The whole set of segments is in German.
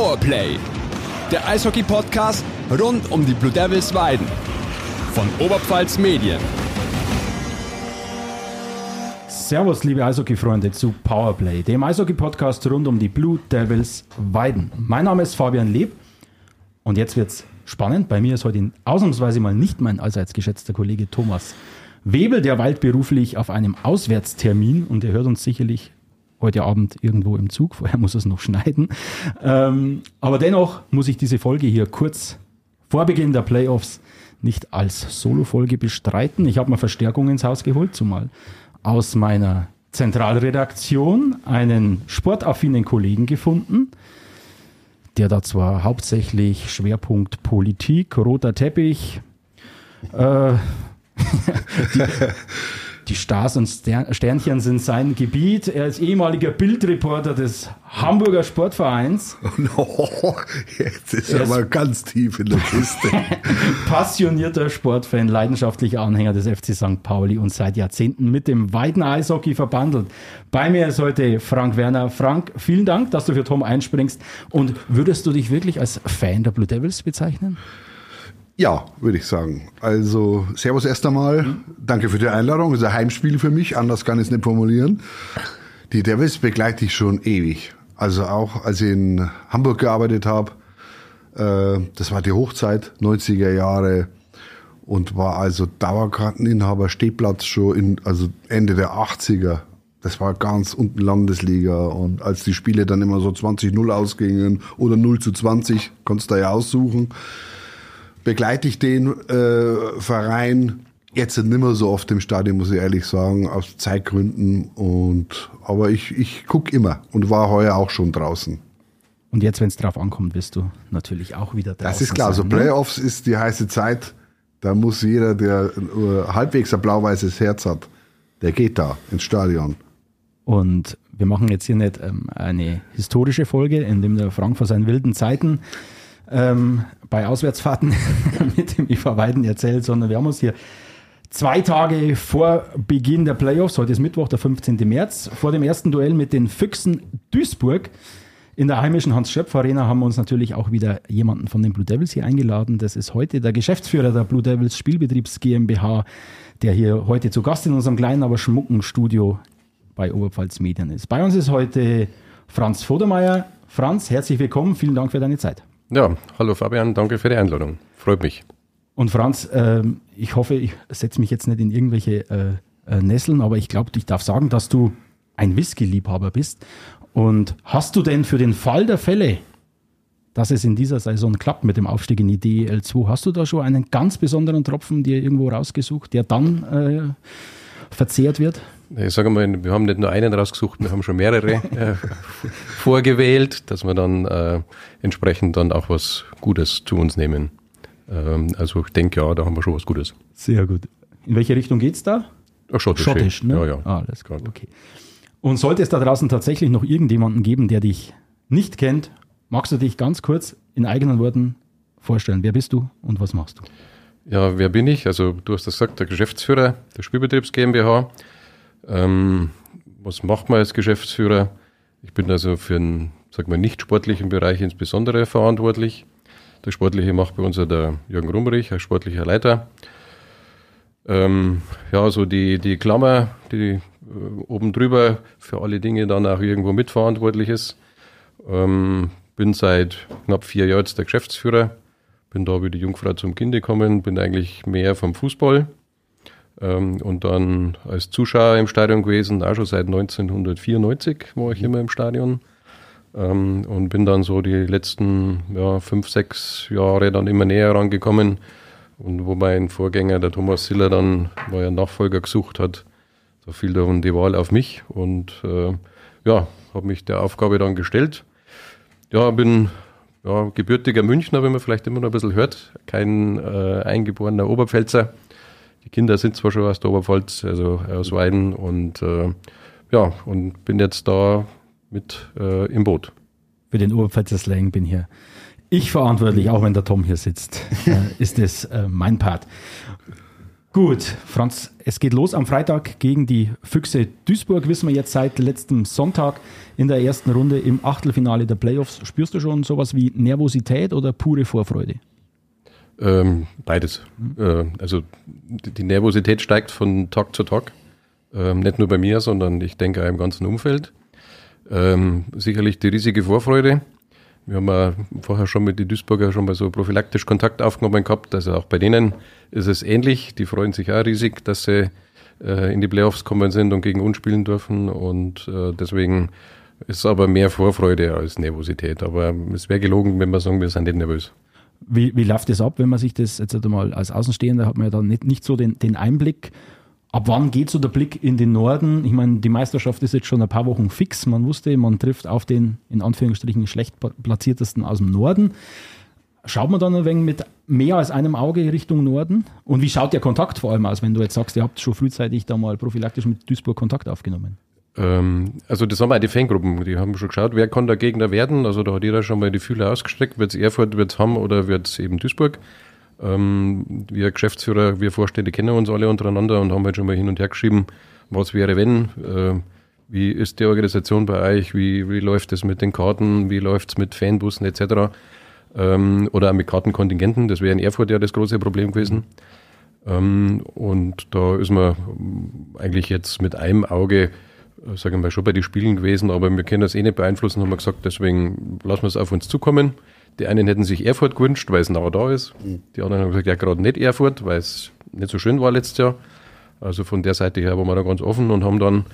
Powerplay, der Eishockey-Podcast rund um die Blue Devils Weiden von Oberpfalz Medien. Servus, liebe Eishockey-Freunde zu Powerplay, dem Eishockey-Podcast rund um die Blue Devils Weiden. Mein Name ist Fabian Leb und jetzt wird's spannend. Bei mir ist heute ausnahmsweise mal nicht mein allseits geschätzter Kollege Thomas Webel, der weilt beruflich auf einem Auswärtstermin und er hört uns sicherlich heute Abend irgendwo im Zug. Vorher muss es noch schneiden. Ähm, aber dennoch muss ich diese Folge hier kurz vor Beginn der Playoffs nicht als Solo-Folge bestreiten. Ich habe mal Verstärkung ins Haus geholt, zumal aus meiner Zentralredaktion einen sportaffinen Kollegen gefunden, der da zwar hauptsächlich Schwerpunkt Politik, roter Teppich, äh, die, die Stars und Sternchen sind sein Gebiet. Er ist ehemaliger Bildreporter des Hamburger Sportvereins. Oh, jetzt ist er, er mal ganz tief in der Kiste. Passionierter Sportfan, leidenschaftlicher Anhänger des FC St. Pauli und seit Jahrzehnten mit dem weiten Eishockey verbandelt. Bei mir ist heute Frank Werner. Frank, vielen Dank, dass du für Tom einspringst. Und würdest du dich wirklich als Fan der Blue Devils bezeichnen? Ja, würde ich sagen. Also, Servus erst einmal. Mhm. Danke für die Einladung. Das ist ein Heimspiel für mich. Anders kann ich es nicht formulieren. Die Devils begleite ich schon ewig. Also auch als ich in Hamburg gearbeitet habe. Äh, das war die Hochzeit, 90er Jahre. Und war also Dauerkarteninhaber, Stehplatz schon in, also Ende der 80er. Das war ganz unten Landesliga. Und als die Spiele dann immer so 20-0 ausgingen oder 0 zu 20, konntest du ja aussuchen begleite ich den äh, Verein jetzt nicht mehr so oft im Stadion, muss ich ehrlich sagen, aus Zeitgründen. Und, aber ich, ich gucke immer und war heuer auch schon draußen. Und jetzt, wenn es drauf ankommt, wirst du natürlich auch wieder draußen. Das ist klar. Sein, so ne? Playoffs ne? ist die heiße Zeit. Da muss jeder, der uh, halbwegs ein blau-weißes Herz hat, der geht da ins Stadion. Und wir machen jetzt hier nicht ähm, eine historische Folge, in dem der Frank vor seinen wilden Zeiten ähm, bei Auswärtsfahrten mit dem IFA Weiden erzählt, sondern wir haben uns hier zwei Tage vor Beginn der Playoffs, heute ist Mittwoch, der 15. März, vor dem ersten Duell mit den Füchsen Duisburg in der heimischen Hans-Schöpf-Arena haben wir uns natürlich auch wieder jemanden von den Blue Devils hier eingeladen. Das ist heute der Geschäftsführer der Blue Devils Spielbetriebs GmbH, der hier heute zu Gast in unserem kleinen, aber schmucken Studio bei Oberpfalz Medien ist. Bei uns ist heute Franz Vodermeier. Franz, herzlich willkommen. Vielen Dank für deine Zeit. Ja, hallo Fabian, danke für die Einladung. Freut mich. Und Franz, äh, ich hoffe, ich setze mich jetzt nicht in irgendwelche äh, äh, Nesseln, aber ich glaube, ich darf sagen, dass du ein Whisky-Liebhaber bist. Und hast du denn für den Fall der Fälle, dass es in dieser Saison klappt mit dem Aufstieg in die DEL 2, hast du da schon einen ganz besonderen Tropfen dir irgendwo rausgesucht, der dann äh, verzehrt wird? Ich sage mal, wir haben nicht nur einen rausgesucht, wir haben schon mehrere äh, vorgewählt, dass wir dann äh, entsprechend dann auch was Gutes zu uns nehmen. Ähm, also ich denke, ja, da haben wir schon was Gutes. Sehr gut. In welche Richtung geht es da? Ach, schottisch. Schottisch, ne? Ja, ja. Ah, alles klar, okay. Und sollte es da draußen tatsächlich noch irgendjemanden geben, der dich nicht kennt, magst du dich ganz kurz in eigenen Worten vorstellen? Wer bist du und was machst du? Ja, wer bin ich? Also du hast das gesagt, der Geschäftsführer der Spielbetriebs GmbH. Ähm, was macht man als Geschäftsführer? Ich bin also für den, sag mal, nicht sportlichen Bereich insbesondere verantwortlich. Der Sportliche macht bei uns ja der Jürgen Rumrich als sportlicher Leiter. Ähm, ja, so die, die Klammer, die äh, oben drüber für alle Dinge dann auch irgendwo mitverantwortlich ist. Ähm, bin seit knapp vier Jahren jetzt der Geschäftsführer. Bin da wie die Jungfrau zum Kind gekommen, bin eigentlich mehr vom Fußball ähm, und dann als Zuschauer im Stadion gewesen, auch schon seit 1994 war ich immer im Stadion. Ähm, und bin dann so die letzten ja, fünf, sechs Jahre dann immer näher rangekommen. Und wo mein Vorgänger, der Thomas Siller, dann, weil er Nachfolger gesucht hat, da fiel dann die Wahl auf mich und äh, ja, habe mich der Aufgabe dann gestellt. Ja, bin ja, gebürtiger Münchner, wie man vielleicht immer noch ein bisschen hört, kein äh, eingeborener Oberpfälzer. Die Kinder sind zwar schon aus der Oberpfalz, also aus Weiden und äh, ja, und bin jetzt da mit äh, im Boot. Für den Oberpfälzer Slang bin hier ich verantwortlich, auch wenn der Tom hier sitzt, äh, ist das äh, mein Part. Gut, Franz, es geht los am Freitag gegen die Füchse Duisburg, wissen wir jetzt seit letztem Sonntag in der ersten Runde im Achtelfinale der Playoffs. Spürst du schon sowas wie Nervosität oder pure Vorfreude? Ähm, beides. Mhm. Äh, also die Nervosität steigt von Tag zu Tag. Ähm, nicht nur bei mir, sondern ich denke auch im ganzen Umfeld. Ähm, sicherlich die riesige Vorfreude. Wir haben ja vorher schon mit den Duisburger schon mal so prophylaktisch Kontakt aufgenommen gehabt. Also auch bei denen ist es ähnlich. Die freuen sich auch riesig, dass sie äh, in die Playoffs kommen sind und gegen uns spielen dürfen. Und äh, deswegen ist aber mehr Vorfreude als Nervosität. Aber es wäre gelogen, wenn wir sagen, wir sind nicht nervös. Wie, wie läuft das ab, wenn man sich das jetzt einmal als Außenstehender hat man ja dann nicht, nicht so den, den Einblick. Ab wann geht so der Blick in den Norden? Ich meine, die Meisterschaft ist jetzt schon ein paar Wochen fix. Man wusste, man trifft auf den in Anführungsstrichen schlecht platziertesten aus dem Norden. Schaut man dann ein wenig mit mehr als einem Auge Richtung Norden? Und wie schaut der Kontakt vor allem aus, wenn du jetzt sagst, ihr habt schon frühzeitig da mal prophylaktisch mit Duisburg Kontakt aufgenommen? Ähm, also das haben auch die Fangruppen, die haben schon geschaut, wer kann der Gegner werden. Also da hat jeder schon mal die Fühler ausgestreckt, wird es Erfurt, wird es Hamm oder wird es eben Duisburg. Ähm, wir Geschäftsführer, wir Vorstände kennen uns alle untereinander und haben halt schon mal hin und her geschrieben, was wäre wenn, äh, wie ist die Organisation bei euch, wie, wie läuft es mit den Karten, wie läuft es mit Fanbussen etc. Ähm, oder auch mit Kartenkontingenten, das wäre in Erfurt ja das große Problem gewesen. Ähm, und da ist man eigentlich jetzt mit einem Auge sagen wir mal, schon bei den Spielen gewesen, aber wir können das eh nicht beeinflussen, haben wir gesagt, deswegen lassen wir es auf uns zukommen. Die einen hätten sich Erfurt gewünscht, weil es nah da ist. Mhm. Die anderen haben gesagt, ja, gerade nicht Erfurt, weil es nicht so schön war letztes Jahr. Also von der Seite her waren wir da ganz offen und haben dann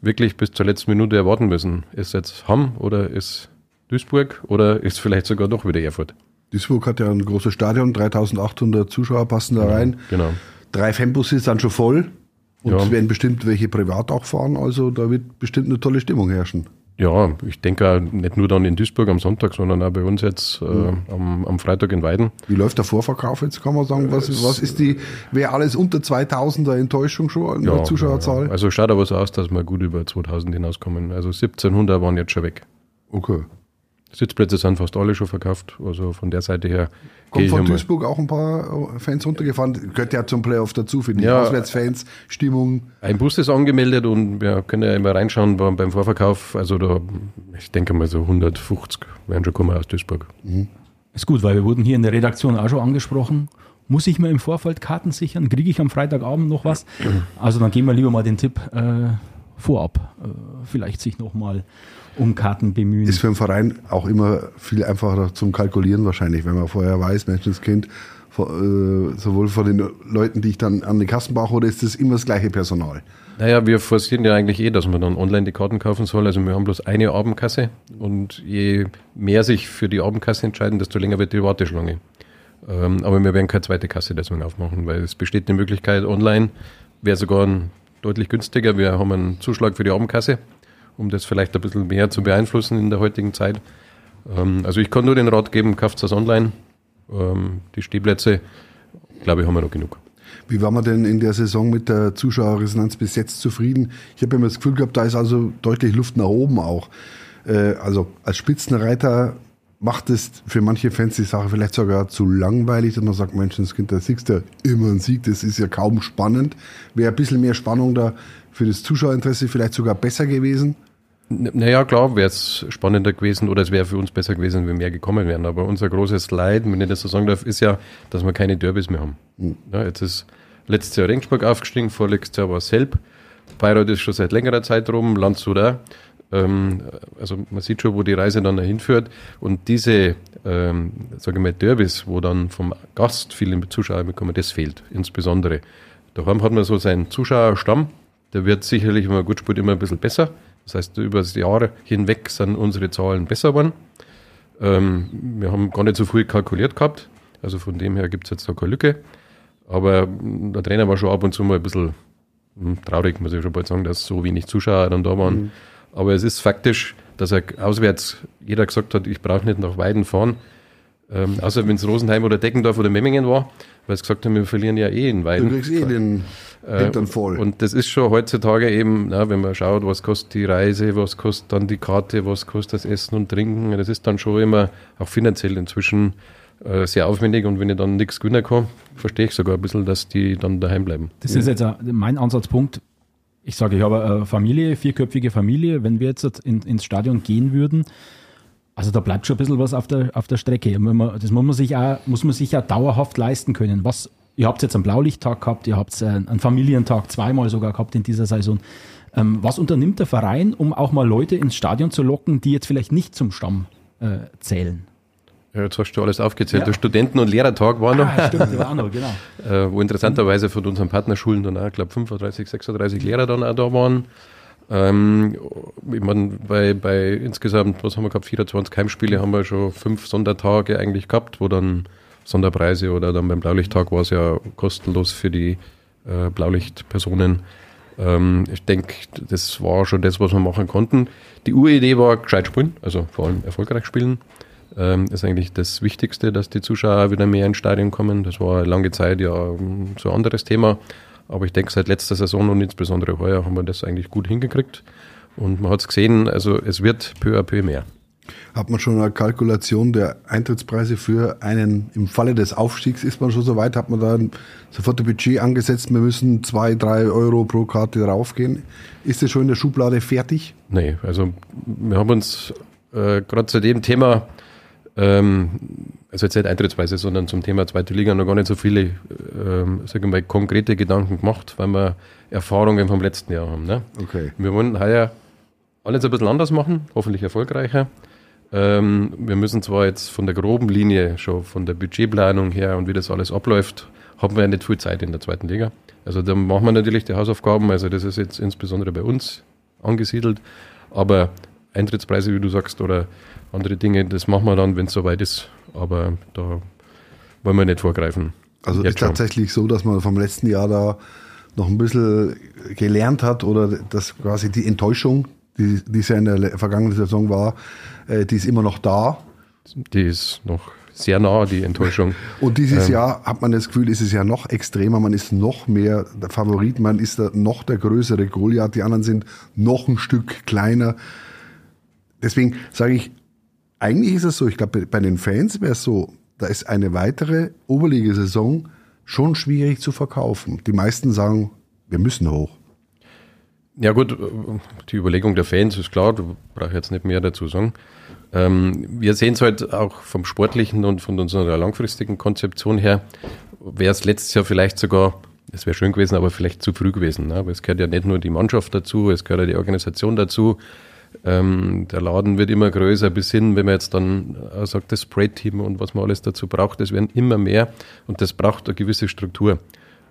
wirklich bis zur letzten Minute erwarten müssen. Ist jetzt Hamm oder ist Duisburg oder ist vielleicht sogar doch wieder Erfurt? Duisburg hat ja ein großes Stadion, 3800 Zuschauer passen da rein. Genau. Drei Fanbusse sind schon voll. Und ja. es werden bestimmt welche privat auch fahren, also da wird bestimmt eine tolle Stimmung herrschen. Ja, ich denke nicht nur dann in Duisburg am Sonntag, sondern auch bei uns jetzt äh, mhm. am, am, Freitag in Weiden. Wie läuft der Vorverkauf jetzt, kann man sagen? Was, was ist die, wäre alles unter 2000er Enttäuschung schon in ja, der Zuschauerzahl? Ja, also schaut aber so aus, dass wir gut über 2000 hinauskommen. Also 1700 waren jetzt schon weg. Okay. Sitzplätze sind fast alle schon verkauft. Also von der Seite her. Kommt von Duisburg auch ein paar Fans runtergefahren. Gehört ja zum Playoff dazu, finde ich. Ja, Auswärtsfans, Stimmung. Ein Bus ist angemeldet und wir können ja immer reinschauen beim Vorverkauf. Also da, ich denke mal so 150 werden schon kommen aus Duisburg. Mhm. Ist gut, weil wir wurden hier in der Redaktion auch schon angesprochen. Muss ich mir im Vorfeld Karten sichern? Kriege ich am Freitagabend noch was? Also dann gehen wir lieber mal den Tipp äh, vorab. Äh, vielleicht sich nochmal um Karten bemühen. Ist für einen Verein auch immer viel einfacher zum Kalkulieren wahrscheinlich, wenn man vorher weiß, Menschenskind, äh, sowohl von den Leuten, die ich dann an den Kassen brauche, oder ist das immer das gleiche Personal? Naja, wir forcieren ja eigentlich eh, dass man dann online die Karten kaufen soll. Also wir haben bloß eine Abendkasse und je mehr sich für die Abendkasse entscheiden, desto länger wird die Warteschlange. Ähm, aber wir werden keine zweite Kasse deswegen aufmachen, weil es besteht die Möglichkeit, online wäre sogar deutlich günstiger. Wir haben einen Zuschlag für die Abendkasse um das vielleicht ein bisschen mehr zu beeinflussen in der heutigen Zeit. Ähm, also ich kann nur den Rat geben, kauft das online. Ähm, die Stehplätze, glaube ich, haben wir noch genug. Wie war man denn in der Saison mit der Zuschauerresonanz bis jetzt zufrieden? Ich habe immer das Gefühl gehabt, da ist also deutlich Luft nach oben auch. Äh, also als Spitzenreiter macht es für manche Fans die Sache vielleicht sogar zu langweilig, dass man sagt, Mensch, das Kind, da siegst du immer ein Sieg, das ist ja kaum spannend. Wäre ein bisschen mehr Spannung da für das Zuschauerinteresse vielleicht sogar besser gewesen? Naja, klar, wäre es spannender gewesen oder es wäre für uns besser gewesen, wenn mehr gekommen wären. Aber unser großes Leid, wenn ich das so sagen darf, ist ja, dass wir keine Derbys mehr haben. Mhm. Ja, jetzt ist letztes Jahr Regensburg aufgestiegen, vorletztes Jahr war Selb. Bayreuth ist schon seit längerer Zeit rum, Landshut auch. Ähm, also man sieht schon, wo die Reise dann hinführt. Und diese, ähm, sage ich mal, Derbys, wo dann vom Gast viele Zuschauer bekommen, das fehlt insbesondere. Daheim hat man so seinen Zuschauerstamm, der wird sicherlich, wenn man gut spielt, immer ein bisschen besser. Das heißt, über das Jahr hinweg sind unsere Zahlen besser geworden. Ähm, wir haben gar nicht so viel kalkuliert gehabt. Also von dem her gibt es jetzt da keine Lücke. Aber der Trainer war schon ab und zu mal ein bisschen hm, traurig, muss ich schon bald sagen, dass so wenig Zuschauer dann da waren. Mhm. Aber es ist faktisch, dass er auswärts jeder gesagt hat, ich brauche nicht nach Weiden fahren. Ähm, außer wenn es Rosenheim oder Deckendorf oder Memmingen war, weil sie gesagt haben, wir verlieren ja eh in Weiden. Du kriegst eh den Hintern voll. Und das ist schon heutzutage eben, na, wenn man schaut, was kostet die Reise, was kostet dann die Karte, was kostet das Essen und Trinken, das ist dann schon immer auch finanziell inzwischen äh, sehr aufwendig und wenn ich dann nichts gewinnen kann, verstehe ich sogar ein bisschen, dass die dann daheim bleiben. Das ist jetzt mein Ansatzpunkt. Ich sage, ich habe eine Familie, vierköpfige Familie. Wenn wir jetzt in, ins Stadion gehen würden, also da bleibt schon ein bisschen was auf der, auf der Strecke. Das muss man sich auch, muss man sich ja dauerhaft leisten können. Was, ihr habt jetzt einen Blaulichttag gehabt, ihr habt einen Familientag zweimal sogar gehabt in dieser Saison. Ähm, was unternimmt der Verein, um auch mal Leute ins Stadion zu locken, die jetzt vielleicht nicht zum Stamm äh, zählen? Ja, jetzt hast du alles aufgezählt. Ja. Der Studenten- und Lehrertag war noch. Ah, stimmt, war noch, genau. äh, wo interessanterweise von unseren Partnerschulen dann auch, ich glaube, 35, 36 Lehrer dann auch da waren. Ähm, ich meine, bei, bei insgesamt, was haben wir gehabt, 24 Heimspiele, haben wir schon fünf Sondertage eigentlich gehabt, wo dann Sonderpreise oder dann beim Blaulichttag war es ja kostenlos für die äh, Blaulichtpersonen. Ähm, ich denke, das war schon das, was wir machen konnten. Die Uridee war gescheit spielen, also vor allem erfolgreich spielen. Ähm, ist eigentlich das Wichtigste, dass die Zuschauer wieder mehr ins Stadion kommen. Das war lange Zeit ja so ein anderes Thema. Aber ich denke, seit letzter Saison und insbesondere heuer haben wir das eigentlich gut hingekriegt. Und man hat es gesehen, also es wird peu à peu mehr. Hat man schon eine Kalkulation der Eintrittspreise für einen, im Falle des Aufstiegs ist man schon so weit, hat man da sofort ein Budget angesetzt, wir müssen zwei, drei Euro pro Karte draufgehen. Ist das schon in der Schublade fertig? Nee, also wir haben uns äh, gerade zu dem Thema ähm, also jetzt nicht Eintrittsweise, sondern zum Thema zweite Liga noch gar nicht so viele, ähm, sagen wir mal, konkrete Gedanken gemacht, weil wir Erfahrungen vom letzten Jahr haben. Ne? Okay. Wir wollen heuer alles ein bisschen anders machen, hoffentlich erfolgreicher. Ähm, wir müssen zwar jetzt von der groben Linie, schon von der Budgetplanung her und wie das alles abläuft, haben wir ja nicht viel Zeit in der zweiten Liga. Also da machen wir natürlich die Hausaufgaben, also das ist jetzt insbesondere bei uns angesiedelt, aber Eintrittspreise, wie du sagst, oder andere Dinge, das machen wir dann, wenn es soweit ist. Aber da wollen wir nicht vorgreifen. Also Jetzt ist schon. tatsächlich so, dass man vom letzten Jahr da noch ein bisschen gelernt hat oder dass quasi die Enttäuschung, die, die es ja in der vergangenen Saison war, äh, die ist immer noch da. Die ist noch sehr nah, die Enttäuschung. Und dieses ähm, Jahr hat man das Gefühl, ist es ja noch extremer, man ist noch mehr der Favorit, man ist noch der größere Goliath, die anderen sind noch ein Stück kleiner. Deswegen sage ich, eigentlich ist es so, ich glaube, bei den Fans wäre es so, da ist eine weitere Oberligasaison schon schwierig zu verkaufen. Die meisten sagen, wir müssen hoch. Ja gut, die Überlegung der Fans ist klar, du brauchst jetzt nicht mehr dazu sagen. Ähm, wir sehen es halt auch vom sportlichen und von unserer langfristigen Konzeption her, wäre es letztes Jahr vielleicht sogar, es wäre schön gewesen, aber vielleicht zu früh gewesen. Ne? Aber es gehört ja nicht nur die Mannschaft dazu, es gehört ja die Organisation dazu, ähm, der Laden wird immer größer bis hin, wenn man jetzt dann äh, sagt, das Spray-Team und was man alles dazu braucht, das werden immer mehr und das braucht eine gewisse Struktur.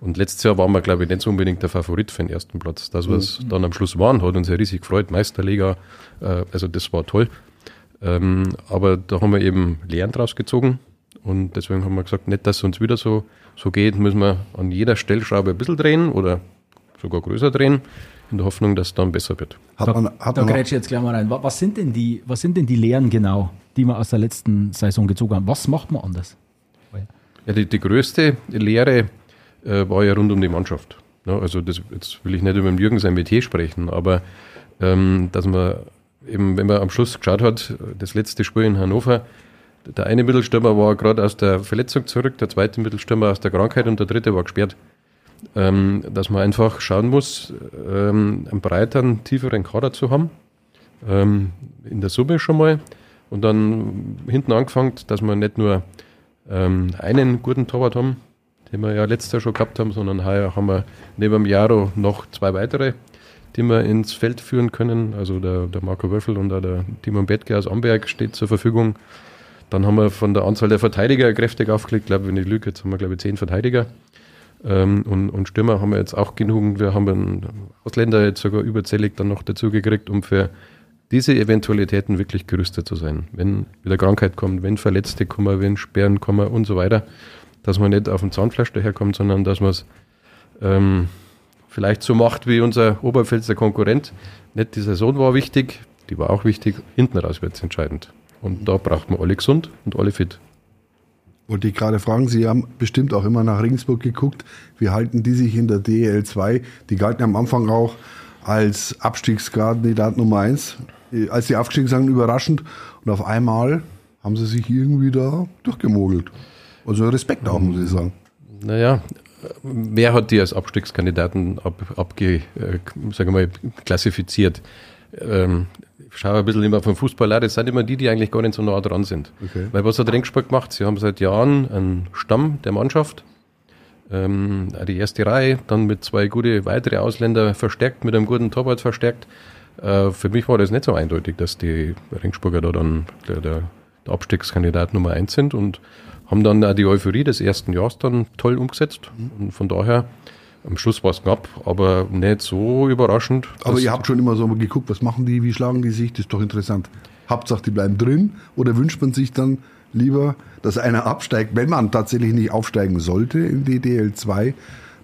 Und letztes Jahr waren wir, glaube ich, nicht so unbedingt der Favorit für den ersten Platz. Das, was mhm. dann am Schluss waren, hat uns ja riesig gefreut. Meisterliga, äh, also das war toll. Ähm, aber da haben wir eben Lehren draus gezogen. Und deswegen haben wir gesagt, nicht, dass es uns wieder so, so geht, müssen wir an jeder Stellschraube ein bisschen drehen oder sogar größer drehen in der Hoffnung, dass es dann besser wird. Hat man, hat da grätsche jetzt gleich mal rein. Was sind, denn die, was sind denn die Lehren genau, die wir aus der letzten Saison gezogen haben? Was macht man anders? Ja, die, die größte Lehre äh, war ja rund um die Mannschaft. Ja, also das, jetzt will ich nicht über den Jürgen sein Metier sprechen, aber ähm, dass man eben, wenn man am Schluss geschaut hat, das letzte Spiel in Hannover, der eine Mittelstürmer war gerade aus der Verletzung zurück, der zweite Mittelstürmer aus der Krankheit und der dritte war gesperrt ähm, dass man einfach schauen muss, ähm, einen breiteren, tieferen Kader zu haben. Ähm, in der Summe schon mal. Und dann hinten angefangen, dass wir nicht nur ähm, einen guten Torwart haben, den wir ja letztes Jahr schon gehabt haben, sondern heuer haben wir neben dem Jaro noch zwei weitere, die wir ins Feld führen können. Also der, der Marco Wöffel und auch der Timon Bettke aus Amberg steht zur Verfügung. Dann haben wir von der Anzahl der Verteidiger kräftig aufgelegt. Ich glaube, wenn ich lüge, jetzt haben wir, glaube ich, zehn Verteidiger. Ähm, und, und Stürmer haben wir jetzt auch genug. Wir haben einen Ausländer jetzt sogar überzählig dann noch dazu gekriegt, um für diese Eventualitäten wirklich gerüstet zu sein. Wenn wieder Krankheit kommt, wenn Verletzte kommen, wenn Sperren kommen und so weiter, dass man nicht auf dem Zahnfleisch daherkommt, sondern dass man es ähm, vielleicht so macht wie unser Oberpfälzer Konkurrent. Nicht die Saison war wichtig, die war auch wichtig, hinten raus wird es entscheidend. Und da braucht man alle gesund und alle fit. Wollte ich gerade fragen, Sie haben bestimmt auch immer nach Regensburg geguckt. Wie halten die sich in der DL 2? Die galten am Anfang auch als Abstiegskandidat Nummer eins. Als sie aufgestiegen sind, überraschend. Und auf einmal haben sie sich irgendwie da durchgemogelt. Also Respekt auch, muss ich sagen. Naja, wer hat die als Abstiegskandidaten ab, abge, äh, sagen wir mal, klassifiziert? Ähm, schaue ein bisschen immer vom Fußball an, das sind immer die, die eigentlich gar nicht so nah dran sind. Okay. Weil was hat Ringsport gemacht? Sie haben seit Jahren einen Stamm der Mannschaft, ähm, die erste Reihe, dann mit zwei gute weitere Ausländer verstärkt, mit einem guten Torwart verstärkt. Äh, für mich war das nicht so eindeutig, dass die Ringsburger da dann der, der, der Abstiegskandidat Nummer eins sind und haben dann auch die Euphorie des ersten Jahres dann toll umgesetzt. Und von daher, am Schluss war es knapp, aber nicht so überraschend. Aber ihr habt schon immer so mal geguckt, was machen die, wie schlagen die sich, das ist doch interessant. Hauptsache, die bleiben drin oder wünscht man sich dann lieber, dass einer absteigt, wenn man tatsächlich nicht aufsteigen sollte in die DL2,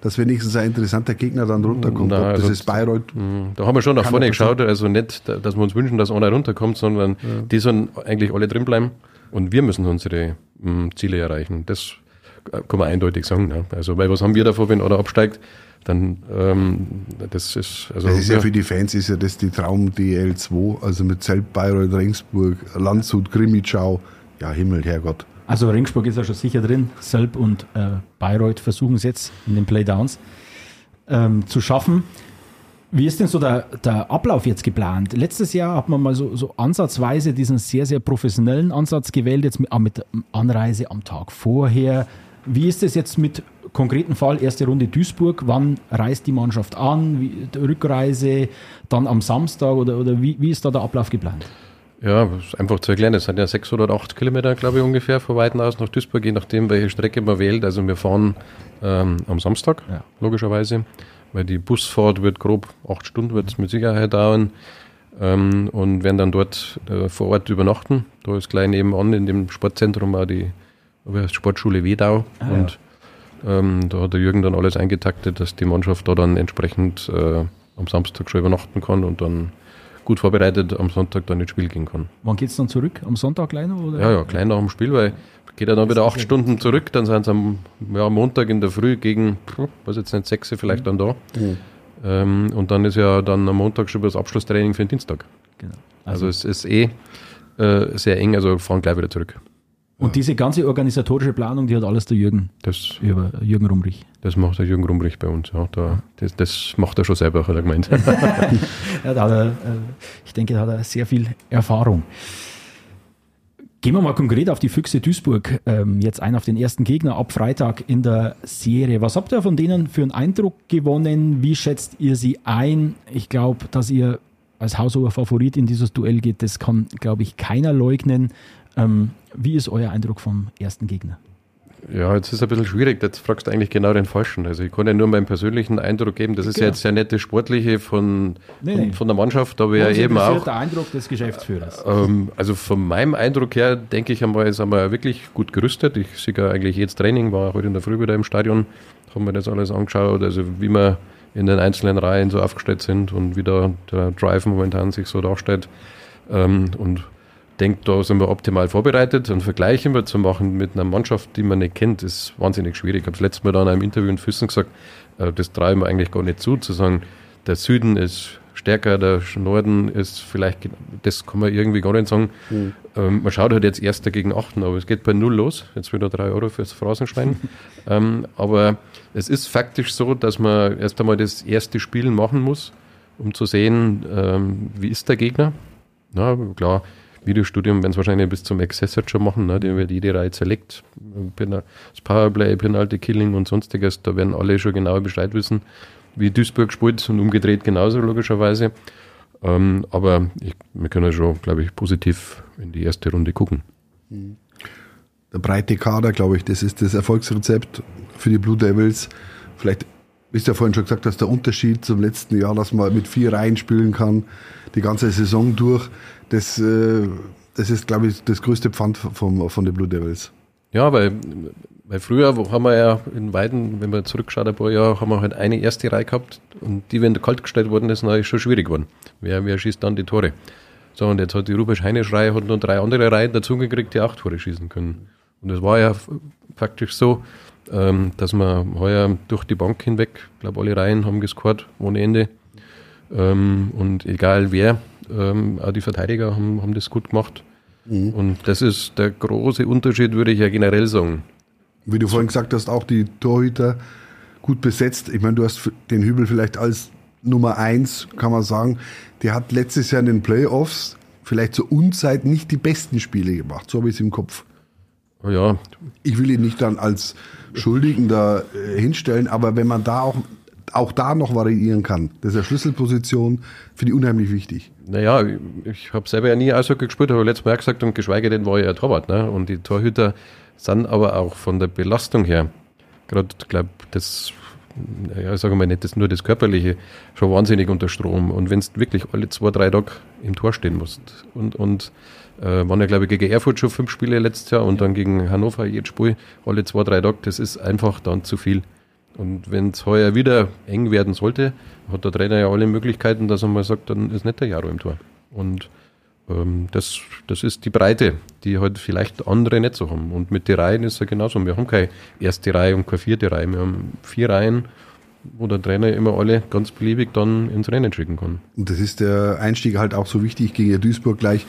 dass wenigstens ein interessanter Gegner dann runterkommt. Na, Ob das also- ist Bayreuth. Mhm. Da haben wir schon nach vorne geschaut, also nicht, da- dass wir uns wünschen, dass einer runterkommt, sondern die sollen eigentlich alle drin bleiben und wir müssen unsere mh, Ziele erreichen. Das kann man eindeutig sagen. Ne? Also, weil was haben wir davor, wenn einer absteigt? Dann, ähm, das ist, also, Das ist ja wir- für die Fans ist ja das die Traum DL2, also mit Zelb, Bayreuth, Regensburg, Landshut, Grimmitschau. Ja, Himmel, Herrgott. Also Ringsburg ist ja schon sicher drin. Selb und äh, Bayreuth versuchen es jetzt in den Playdowns ähm, zu schaffen. Wie ist denn so der, der Ablauf jetzt geplant? Letztes Jahr hat man mal so, so ansatzweise diesen sehr, sehr professionellen Ansatz gewählt, jetzt mit, auch mit Anreise am Tag vorher. Wie ist es jetzt mit konkreten Fall? Erste Runde Duisburg. Wann reist die Mannschaft an? Wie, Rückreise dann am Samstag oder, oder wie, wie ist da der Ablauf geplant? Ja, einfach zu erklären. Das sind ja 600 oder 8 Kilometer, glaube ich, ungefähr von Weitenhaus nach Duisburg, je nachdem, welche Strecke man wählt. Also wir fahren ähm, am Samstag, Ja. logischerweise, weil die Busfahrt wird grob 8 Stunden, wird es mit Sicherheit dauern. Ähm, und werden dann dort äh, vor Ort übernachten. Da ist gleich nebenan in dem Sportzentrum auch die Sportschule Wedau. Ah, und ähm, da hat der Jürgen dann alles eingetaktet, dass die Mannschaft da dann entsprechend äh, am Samstag schon übernachten kann und dann gut vorbereitet am Sonntag dann ins Spiel gehen kann. Wann geht es dann zurück? Am Sonntag noch? Oder? Ja, ja, klein nach dem Spiel, weil geht er dann wieder acht Stunden zurück, dann sind sie am ja, Montag in der Früh gegen, weiß jetzt nicht, sechs vielleicht dann da. Ähm, und dann ist ja dann am Montag schon das Abschlusstraining für den Dienstag. Genau. Also, es ist eh äh, sehr eng, also fahren gleich wieder zurück. Und diese ganze organisatorische Planung, die hat alles der Jürgen Das, über Jürgen Rumrich. das macht der Jürgen Rumbrich bei uns. Ja. Da, das, das macht er schon selber, hat er gemeint. Ja, da hat er, äh, ich denke, da hat er sehr viel Erfahrung. Gehen wir mal konkret auf die Füchse Duisburg ähm, jetzt ein, auf den ersten Gegner ab Freitag in der Serie. Was habt ihr von denen für einen Eindruck gewonnen? Wie schätzt ihr sie ein? Ich glaube, dass ihr als haushoher Favorit in dieses Duell geht, das kann, glaube ich, keiner leugnen. Ähm, wie ist euer Eindruck vom ersten Gegner? Ja, jetzt ist es ein bisschen schwierig. Jetzt fragst du eigentlich genau den Falschen. Also ich kann ja nur meinen persönlichen Eindruck geben. Das ist Genau. ja jetzt ja nicht das Sportliche von, Nee, von, nee. von der Mannschaft, aber ja eben auch. der Eindruck des Geschäftsführers. Ähm, also von meinem Eindruck her denke ich einmal, sind wir wirklich gut gerüstet. Ich sehe ja eigentlich jetzt Training, war heute in der Früh wieder im Stadion, haben wir das alles angeschaut, also wie wir in den einzelnen Reihen so aufgestellt sind und wie da der Drive momentan sich so darstellt. Ähm, und denke, da sind wir optimal vorbereitet. Und Vergleich immer zu machen mit einer Mannschaft, die man nicht kennt, ist wahnsinnig schwierig. Ich habe es letztes Mal da in einem Interview in Füssen gesagt, äh, das treiben wir eigentlich gar nicht zu, zu sagen, der Süden ist stärker, der Norden ist vielleicht, das kann man irgendwie gar nicht sagen. Ähm, man schaut halt jetzt Erster gegen Achten, aber es geht bei Null los. Jetzt wieder drei Euro fürs Phrasenschwein. ähm, aber es ist faktisch so, dass man erst einmal das erste Spiel machen muss, um zu sehen, ähm, wie ist der Gegner. Na, klar, Videostudium werden es wahrscheinlich bis zum Accessor schon machen, ne? die wird jede Reihe. Pena- Das Powerplay, Penalty Killing und sonstiges, da werden alle schon genau Bescheid wissen, wie Duisburg spielt und umgedreht genauso logischerweise. Ähm, aber ich, wir können schon, glaube ich, positiv in die erste Runde gucken. Der breite Kader, glaube ich, das ist das Erfolgsrezept für die Blue Devils. Vielleicht, du ja vorhin schon gesagt hast, der Unterschied zum letzten Jahr, dass man mit vier Reihen spielen kann, die ganze Saison durch. Das, äh, das ist, glaube ich, das größte Pfand vom, von den Blue Devils. Ja, weil, weil früher haben wir ja in Weiden, wenn man zurückschaut, ein paar Jahre, haben wir halt eine erste Reihe gehabt und die, wenn kalt gestellt worden ist, dann ist schon schwierig geworden. Wer, wer schießt dann die Tore? So, und jetzt hat die Rubisch Heinisch Reihe hat noch drei andere Reihen dazu gekriegt, die auch Tore schießen können. Und es war ja faktisch so, ähm, dass wir heuer durch die Bank hinweg, ich glaube, alle Reihen haben gescored ohne Ende. Ähm, und egal wer, ähm, auch die Verteidiger haben, haben das gut gemacht. Mhm. Und das ist der große Unterschied, würde ich ja generell sagen. Wie du vorhin gesagt hast, auch die Torhüter gut besetzt. Ich meine, du hast den Hübel vielleicht als Nummer eins, kann man sagen. Der hat letztes Jahr in den Playoffs vielleicht zur Unzeit nicht die besten Spiele gemacht. So habe ich es im Kopf. Ja. Ich will ihn nicht dann als Schuldigen da äh, hinstellen, aber wenn man da auch, auch da noch variieren kann, das ist eine Schlüsselposition, finde ich unheimlich wichtig. Naja, ich habe selber ja nie Eishockey gespielt, habe letztes Mal gesagt und geschweige denn war ich ja Torwart. Ne? Und die Torhüter sind aber auch von der Belastung her, gerade, glaube das ja, ich sage mal nicht das, nur das Körperliche, schon wahnsinnig unter Strom. Und wenn du wirklich alle zwei, drei Tage im Tor stehen musst und, und äh, waren ja, glaube ich, gegen Erfurt schon fünf Spiele letztes Jahr und dann gegen Hannover jedes Spiel, alle zwei, drei Tage, das ist einfach dann zu viel. Und wenn es heuer wieder eng werden sollte, hat der Trainer ja alle Möglichkeiten, dass er mal sagt, dann ist nicht der Jaro im Tor. Und ähm, das, das ist die Breite, die halt vielleicht andere nicht so haben. Und mit den Reihen ist ja genauso. Wir haben keine erste Reihe und keine vierte Reihe. Wir haben vier Reihen, wo der Trainer immer alle ganz beliebig dann ins Rennen schicken kann. Und das ist der Einstieg halt auch so wichtig gegen Duisburg gleich,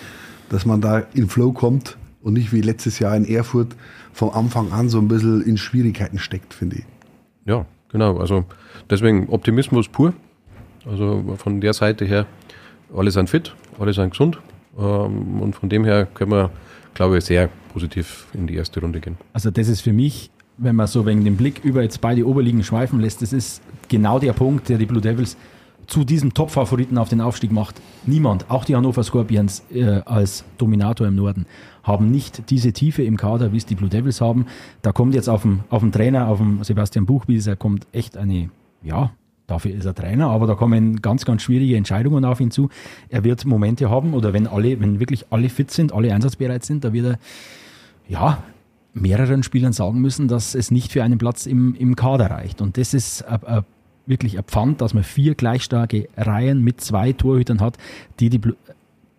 dass man da in Flow kommt und nicht wie letztes Jahr in Erfurt vom Anfang an so ein bisschen in Schwierigkeiten steckt, finde ich. Ja, genau. Also deswegen Optimismus pur. Also von der Seite her, alle sind fit, alle sind gesund. Ähm, und von dem her können wir, glaube ich, sehr positiv in die erste Runde gehen. Also das ist für mich, wenn man so wegen dem Blick über jetzt beide Oberligen schweifen lässt, das ist genau der Punkt, der die Blue Devils zu diesem Top-Favoriten auf den Aufstieg macht. Niemand, auch die Hannover Scorpions äh, als Dominator im Norden, haben nicht diese Tiefe im Kader, wie es die Blue Devils haben. Da kommt jetzt auf dem, auf dem Trainer, auf dem Sebastian Buchwieser, kommt echt eine, ja, Dafür ist er Trainer, aber da kommen ganz, ganz schwierige Entscheidungen auf ihn zu. Er wird Momente haben oder wenn alle, wenn wirklich alle fit sind, alle einsatzbereit sind, da wird er, ja, mehreren Spielern sagen müssen, dass es nicht für einen Platz im, im Kader reicht. Und das ist a, wirklich ein Pfand, dass man vier gleich starke Reihen mit zwei Torhütern hat, die die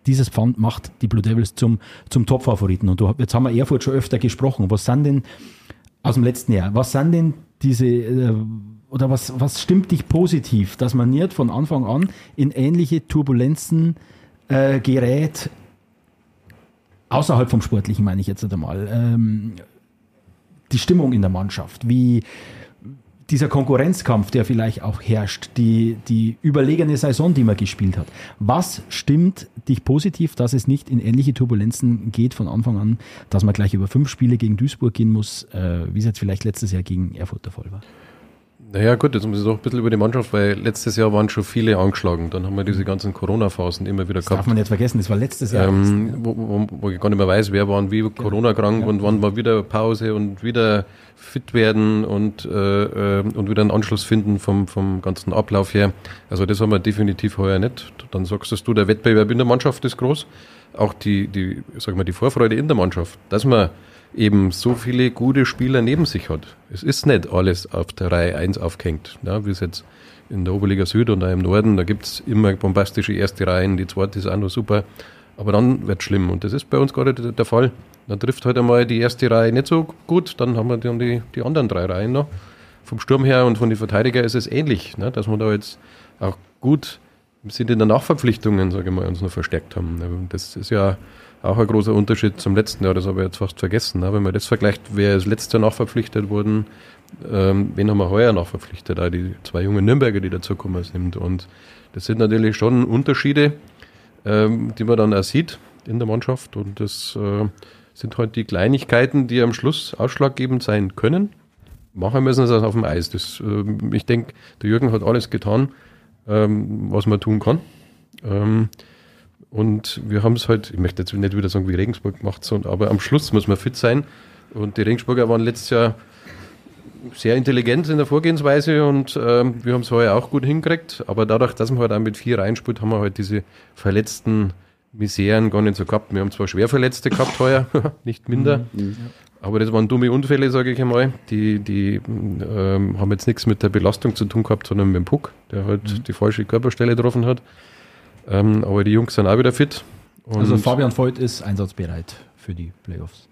dieses Pfand macht die Blue Devils zum, zum Top-Favoriten. Und du, jetzt haben wir Erfurt schon öfter gesprochen. Was sind denn aus dem letzten Jahr, was sind denn diese äh, oder was, was stimmt dich positiv, dass man nicht von Anfang an in ähnliche Turbulenzen äh, gerät, außerhalb vom Sportlichen meine ich jetzt einmal, ähm, die Stimmung in der Mannschaft, wie dieser Konkurrenzkampf, der vielleicht auch herrscht, die, die überlegene Saison, die man gespielt hat. Was stimmt dich positiv, dass es nicht in ähnliche Turbulenzen geht von Anfang an, dass man gleich über fünf Spiele gegen Duisburg gehen muss, äh, wie es jetzt vielleicht letztes Jahr gegen Erfurt der Fall war? Naja, gut, jetzt muss ich doch ein bisschen über die Mannschaft, weil letztes Jahr waren schon viele angeschlagen. Dann haben wir diese ganzen Corona-Phasen immer wieder das gehabt. Darf man nicht vergessen, das war letztes Jahr. Ähm, wo, wo, wo, ich gar nicht mehr weiß, wer waren wie Corona-krank ja. und wann war wieder Pause und wieder fit werden und, äh, äh, und wieder einen Anschluss finden vom, vom ganzen Ablauf her. Also das haben wir definitiv heuer nicht. Dann sagst du, der Wettbewerb in der Mannschaft ist groß. Auch die, die, sag mal, die Vorfreude in der Mannschaft, dass man eben so viele gute Spieler neben sich hat. Es ist nicht alles auf der Reihe 1 aufgehängt, ja, wie es jetzt in der Oberliga Süd und auch im Norden, da gibt es immer bombastische erste Reihen, die zweite ist auch noch super, aber dann wird es schlimm und das ist bei uns gerade der Fall. Dann trifft halt einmal die erste Reihe nicht so gut, dann haben wir dann die, die anderen drei Reihen noch. Vom Sturm her und von den Verteidigern ist es ähnlich, ne, dass wir da jetzt auch gut im Sinne der Nachverpflichtungen, sage ich mal, uns noch verstärkt haben. Das ist ja auch ein großer Unterschied zum letzten Jahr, das habe ich jetzt fast vergessen. Ne? Wenn man das vergleicht, wer ist letztes Jahr nachverpflichtet worden, ähm, wen haben wir heuer nachverpflichtet? Auch die zwei jungen Nürnberger, die dazukommen sind. Und das sind natürlich schon Unterschiede, ähm, die man dann auch sieht in der Mannschaft. Und das äh, sind halt die Kleinigkeiten, die am Schluss ausschlaggebend sein können. Machen müssen sie das auf dem Eis. Das, äh, ich denke, der Jürgen hat alles getan, ähm, was man tun kann. Ähm, und wir haben es halt, ich möchte jetzt nicht wieder sagen, wie Regensburg gemacht, sondern aber am Schluss muss man fit sein. Und die Regensburger waren letztes Jahr sehr intelligent in der Vorgehensweise und ähm, wir haben es heuer auch gut hingekriegt. Aber dadurch, dass man halt auch mit vier reinspielt, haben wir halt diese verletzten Miseren gar nicht so gehabt. Wir haben zwar schwer Verletzte gehabt heuer, nicht minder. Mhm, mhm. Aber das waren dumme Unfälle, sage ich einmal. Die, die ähm, haben jetzt nichts mit der Belastung zu tun gehabt, sondern mit dem Puck, der halt mhm. die falsche Körperstelle getroffen hat. Ähm, aber die Jungs sind auch wieder fit. also Fabian Voigt ist einsatzbereit für die Playoffs.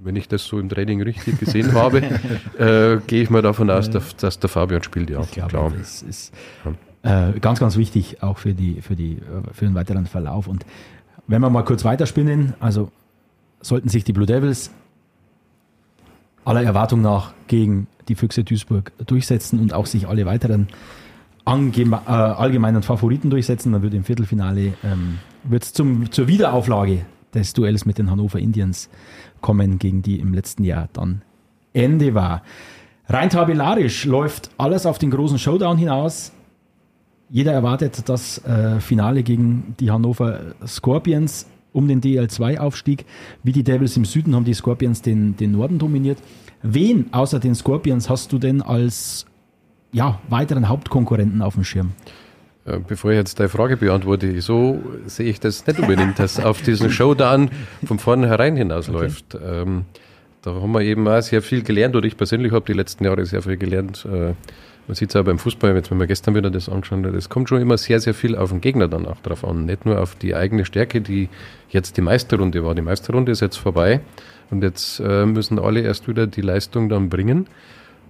Wenn ich das so im Training richtig gesehen habe, äh, gehe ich mal davon aus, dass, dass, der Fabian spielt. Ja, ich glaube, klar. das ist äh, ganz, ganz wichtig auch für, die, für, die, äh, für den weiteren Verlauf. Und wenn wir mal kurz weiterspinnen, also sollten sich die Blue Devils aller Erwartung nach gegen die Füchse Duisburg durchsetzen und auch sich alle weiteren allgemeinen Favoriten durchsetzen, dann wird im Viertelfinale ähm, wird's zum, zur Wiederauflage des Duells mit den Hannover Indians kommen, gegen die im letzten Jahr dann Ende war. Rein tabellarisch läuft alles auf den großen Showdown hinaus. Jeder erwartet das äh, Finale gegen die Hannover Scorpions um den DL2-Aufstieg. Wie die Devils im Süden haben die Scorpions den, den Norden dominiert. Wen außer den Scorpions hast du denn als ja, weiteren Hauptkonkurrenten auf dem Schirm? Äh, Bevor ich jetzt deine Frage beantworte, so sehe ich das nicht unbedingt, dass auf diesen Showdown von vornherein hinausläuft. Ähm, da haben wir eben auch sehr viel gelernt, oder ich persönlich habe die letzten Jahre sehr viel gelernt. Äh, man sieht es auch beim Fußball, jetzt wenn wir gestern wieder das angeschaut haben, es kommt schon immer sehr, sehr viel auf den Gegner dann auch drauf an. Nicht nur auf die eigene Stärke, die jetzt die Meisterrunde war. Die Meisterrunde ist jetzt vorbei und jetzt äh, müssen alle erst wieder die Leistung dann bringen.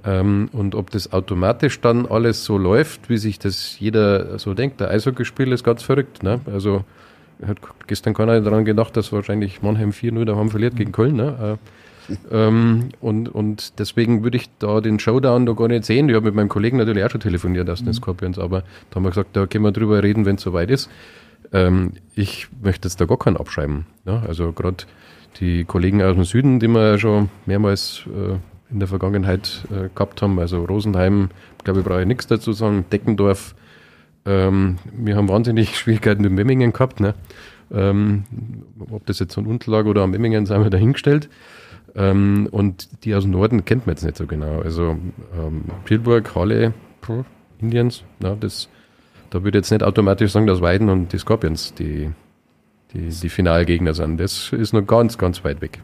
Ähm, und ob das automatisch dann alles so läuft, wie sich das jeder so denkt. Der Eishockeyspiel ist ganz verrückt. Ne? Also hat gestern keiner daran gedacht, dass wahrscheinlich Mannheim 4-0 daheim verliert gegen Köln. Ne? Äh, ähm, und, und deswegen würde ich da den Showdown da gar nicht sehen. Ich habe mit meinem Kollegen natürlich auch schon telefoniert aus den Scorpions, aber da haben wir gesagt, da können wir drüber reden, wenn es soweit ist. Ähm, ich möchte jetzt da gar keinen abschreiben. Ne? Also gerade die Kollegen aus dem Süden, die wir ja schon mehrmals äh, in der Vergangenheit äh, gehabt haben, also Rosenheim, glaube ich, brauche ich nichts dazu sagen, Deckendorf, ähm, wir haben wahnsinnig Schwierigkeiten mit Memmingen gehabt. Ne? Ähm, ob das jetzt an Unterlag oder am Memmingen, sind wir dahingestellt. Ähm, und die aus dem Norden kennt man jetzt nicht so genau. Also ähm, Pilburg, Halle, puh, Indians, na, das, da würde ich jetzt nicht automatisch sagen, dass Weiden und die Scorpions die, die, die Finalgegner sind. Das ist noch ganz, ganz weit weg.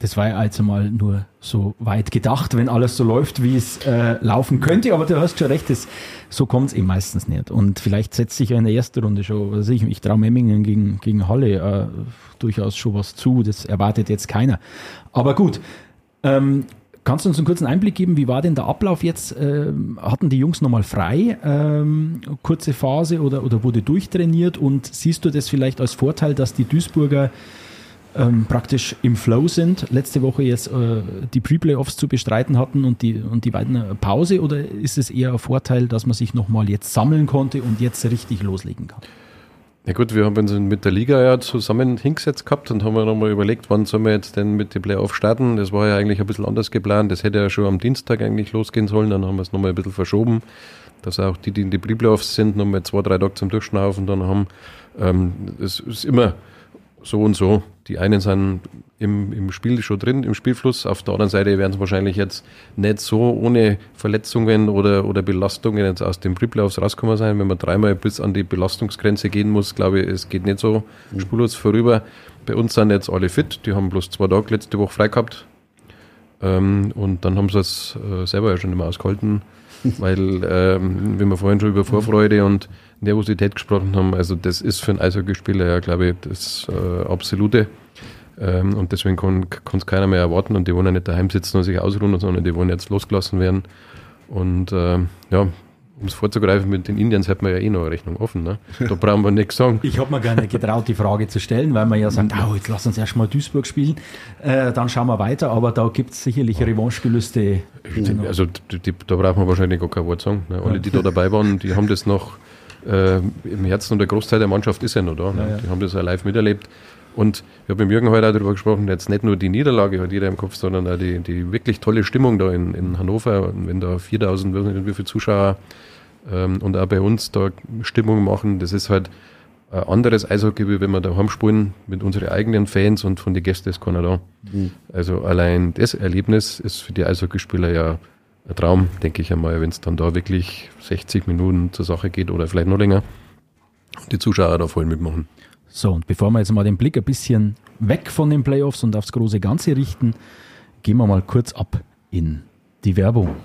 Das war ja also mal nur so weit gedacht, wenn alles so läuft, wie es äh, laufen könnte. Aber du hast schon recht, das, so kommt es eben meistens nicht. Und vielleicht setzt sich ja in der ersten Runde schon, was weiß ich, ich traue Memmingen gegen, gegen Halle äh, durchaus schon was zu. Das erwartet jetzt keiner. Aber gut, ähm, kannst du uns einen kurzen Einblick geben, wie war denn der Ablauf jetzt? Ähm, hatten die Jungs nochmal frei, ähm, kurze Phase oder, oder wurde durchtrainiert? Und siehst du das vielleicht als Vorteil, dass die Duisburger ähm, praktisch im Flow sind, letzte Woche jetzt äh, die Pre-Playoffs zu bestreiten hatten und die, und die beiden Pause oder ist es eher ein Vorteil, dass man sich nochmal jetzt sammeln konnte und jetzt richtig loslegen kann? Ja gut, wir haben uns mit der Liga ja zusammen hingesetzt gehabt und haben wir nochmal überlegt, wann sollen wir jetzt denn mit den Playoffs starten. Das war ja eigentlich ein bisschen anders geplant. Das hätte ja schon am Dienstag eigentlich losgehen sollen. Dann haben wir es nochmal ein bisschen verschoben, dass auch die, die in die Pre-Playoffs sind, nochmal zwei, drei Tage zum Durchschnaufen dann haben. Ähm, es ist immer so und so. Die einen sind im, im Spiel schon drin, im Spielfluss. Auf der anderen Seite werden es wahrscheinlich jetzt nicht so ohne Verletzungen oder, oder Belastungen jetzt aus dem Pre-Playoffs rauskommen sein. Wenn man dreimal bis an die Belastungsgrenze gehen muss, glaube ich, es geht nicht so spurlos vorüber. Bei uns sind jetzt alle fit. Die haben bloß zwei Tage letzte Woche frei gehabt. Ähm, und dann haben sie es äh, selber ja schon immer ausgehalten. weil, ähm, wie wir vorhin schon über Vorfreude und Nervosität gesprochen haben, also das ist für einen Eishockeyspieler ja, glaube ich, das äh, Absolute. Ähm, und deswegen kann es keiner mehr erwarten und die wollen ja nicht daheim sitzen und sich ausruhen, sondern die wollen jetzt losgelassen werden. Und ähm, ja, um es vorzugreifen, mit den Indians hat man ja eh noch eine Rechnung offen. Ne? Da brauchen wir nichts sagen. Ich habe mir gar nicht getraut, die Frage zu stellen, weil man ja sagt, oh, jetzt lass uns erstmal Duisburg spielen, äh, dann schauen wir weiter, aber da gibt es sicherlich Revanchegelüste. Also die, die, da braucht man wahrscheinlich gar kein Wort sagen. Ne? Alle, die da dabei waren, die haben das noch äh, im Herzen und der Großteil der Mannschaft ist ja noch da. Ne? Ja, ja. Die haben das ja live miterlebt. Und ich habe mit Jürgen heute auch darüber gesprochen, jetzt nicht nur die Niederlage hat jeder im Kopf, sondern auch die, die wirklich tolle Stimmung da in, in Hannover. Wenn da 4000, weiß nicht wie viele Zuschauer ähm, und auch bei uns da Stimmung machen, das ist halt ein anderes Eishockey, wie wenn wir daheim spielen mit unseren eigenen Fans und von den Gästen ist keiner da. Also allein das Erlebnis ist für die Eishockeyspieler ja ein Traum, denke ich einmal, wenn es dann da wirklich 60 Minuten zur Sache geht oder vielleicht noch länger und die Zuschauer da voll mitmachen. So, und bevor wir jetzt mal den Blick ein bisschen weg von den Playoffs und aufs große Ganze richten, gehen wir mal kurz ab in die Werbung.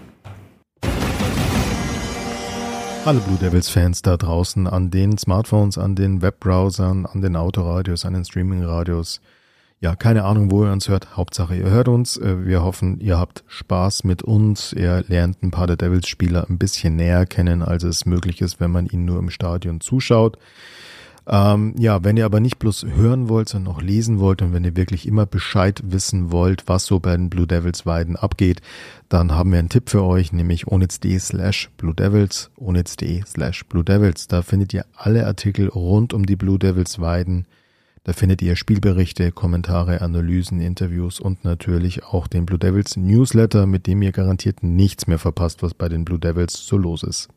Alle Blue Devils Fans da draußen an den Smartphones, an den Webbrowsern, an den Autoradios, an den Streamingradios. Ja, keine Ahnung, wo ihr uns hört. Hauptsache, ihr hört uns. Äh, Wir hoffen, ihr habt Spaß mit uns. Ihr lernt ein paar der Devils Spieler ein bisschen näher kennen, als es möglich ist, wenn man ihnen nur im Stadion zuschaut. Ähm, ja, wenn ihr aber nicht bloß hören wollt, sondern auch lesen wollt und wenn ihr wirklich immer Bescheid wissen wollt, was so bei den Blue Devils Weiden abgeht, dann haben wir einen Tipp für euch, nämlich onitz.de slash Blue Devils, onitz.de slash Blue Devils. Da findet ihr alle Artikel rund um die Blue Devils Weiden. Da findet ihr Spielberichte, Kommentare, Analysen, Interviews und natürlich auch den Blue Devils Newsletter, mit dem ihr garantiert nichts mehr verpasst, was bei den Blue Devils so los ist.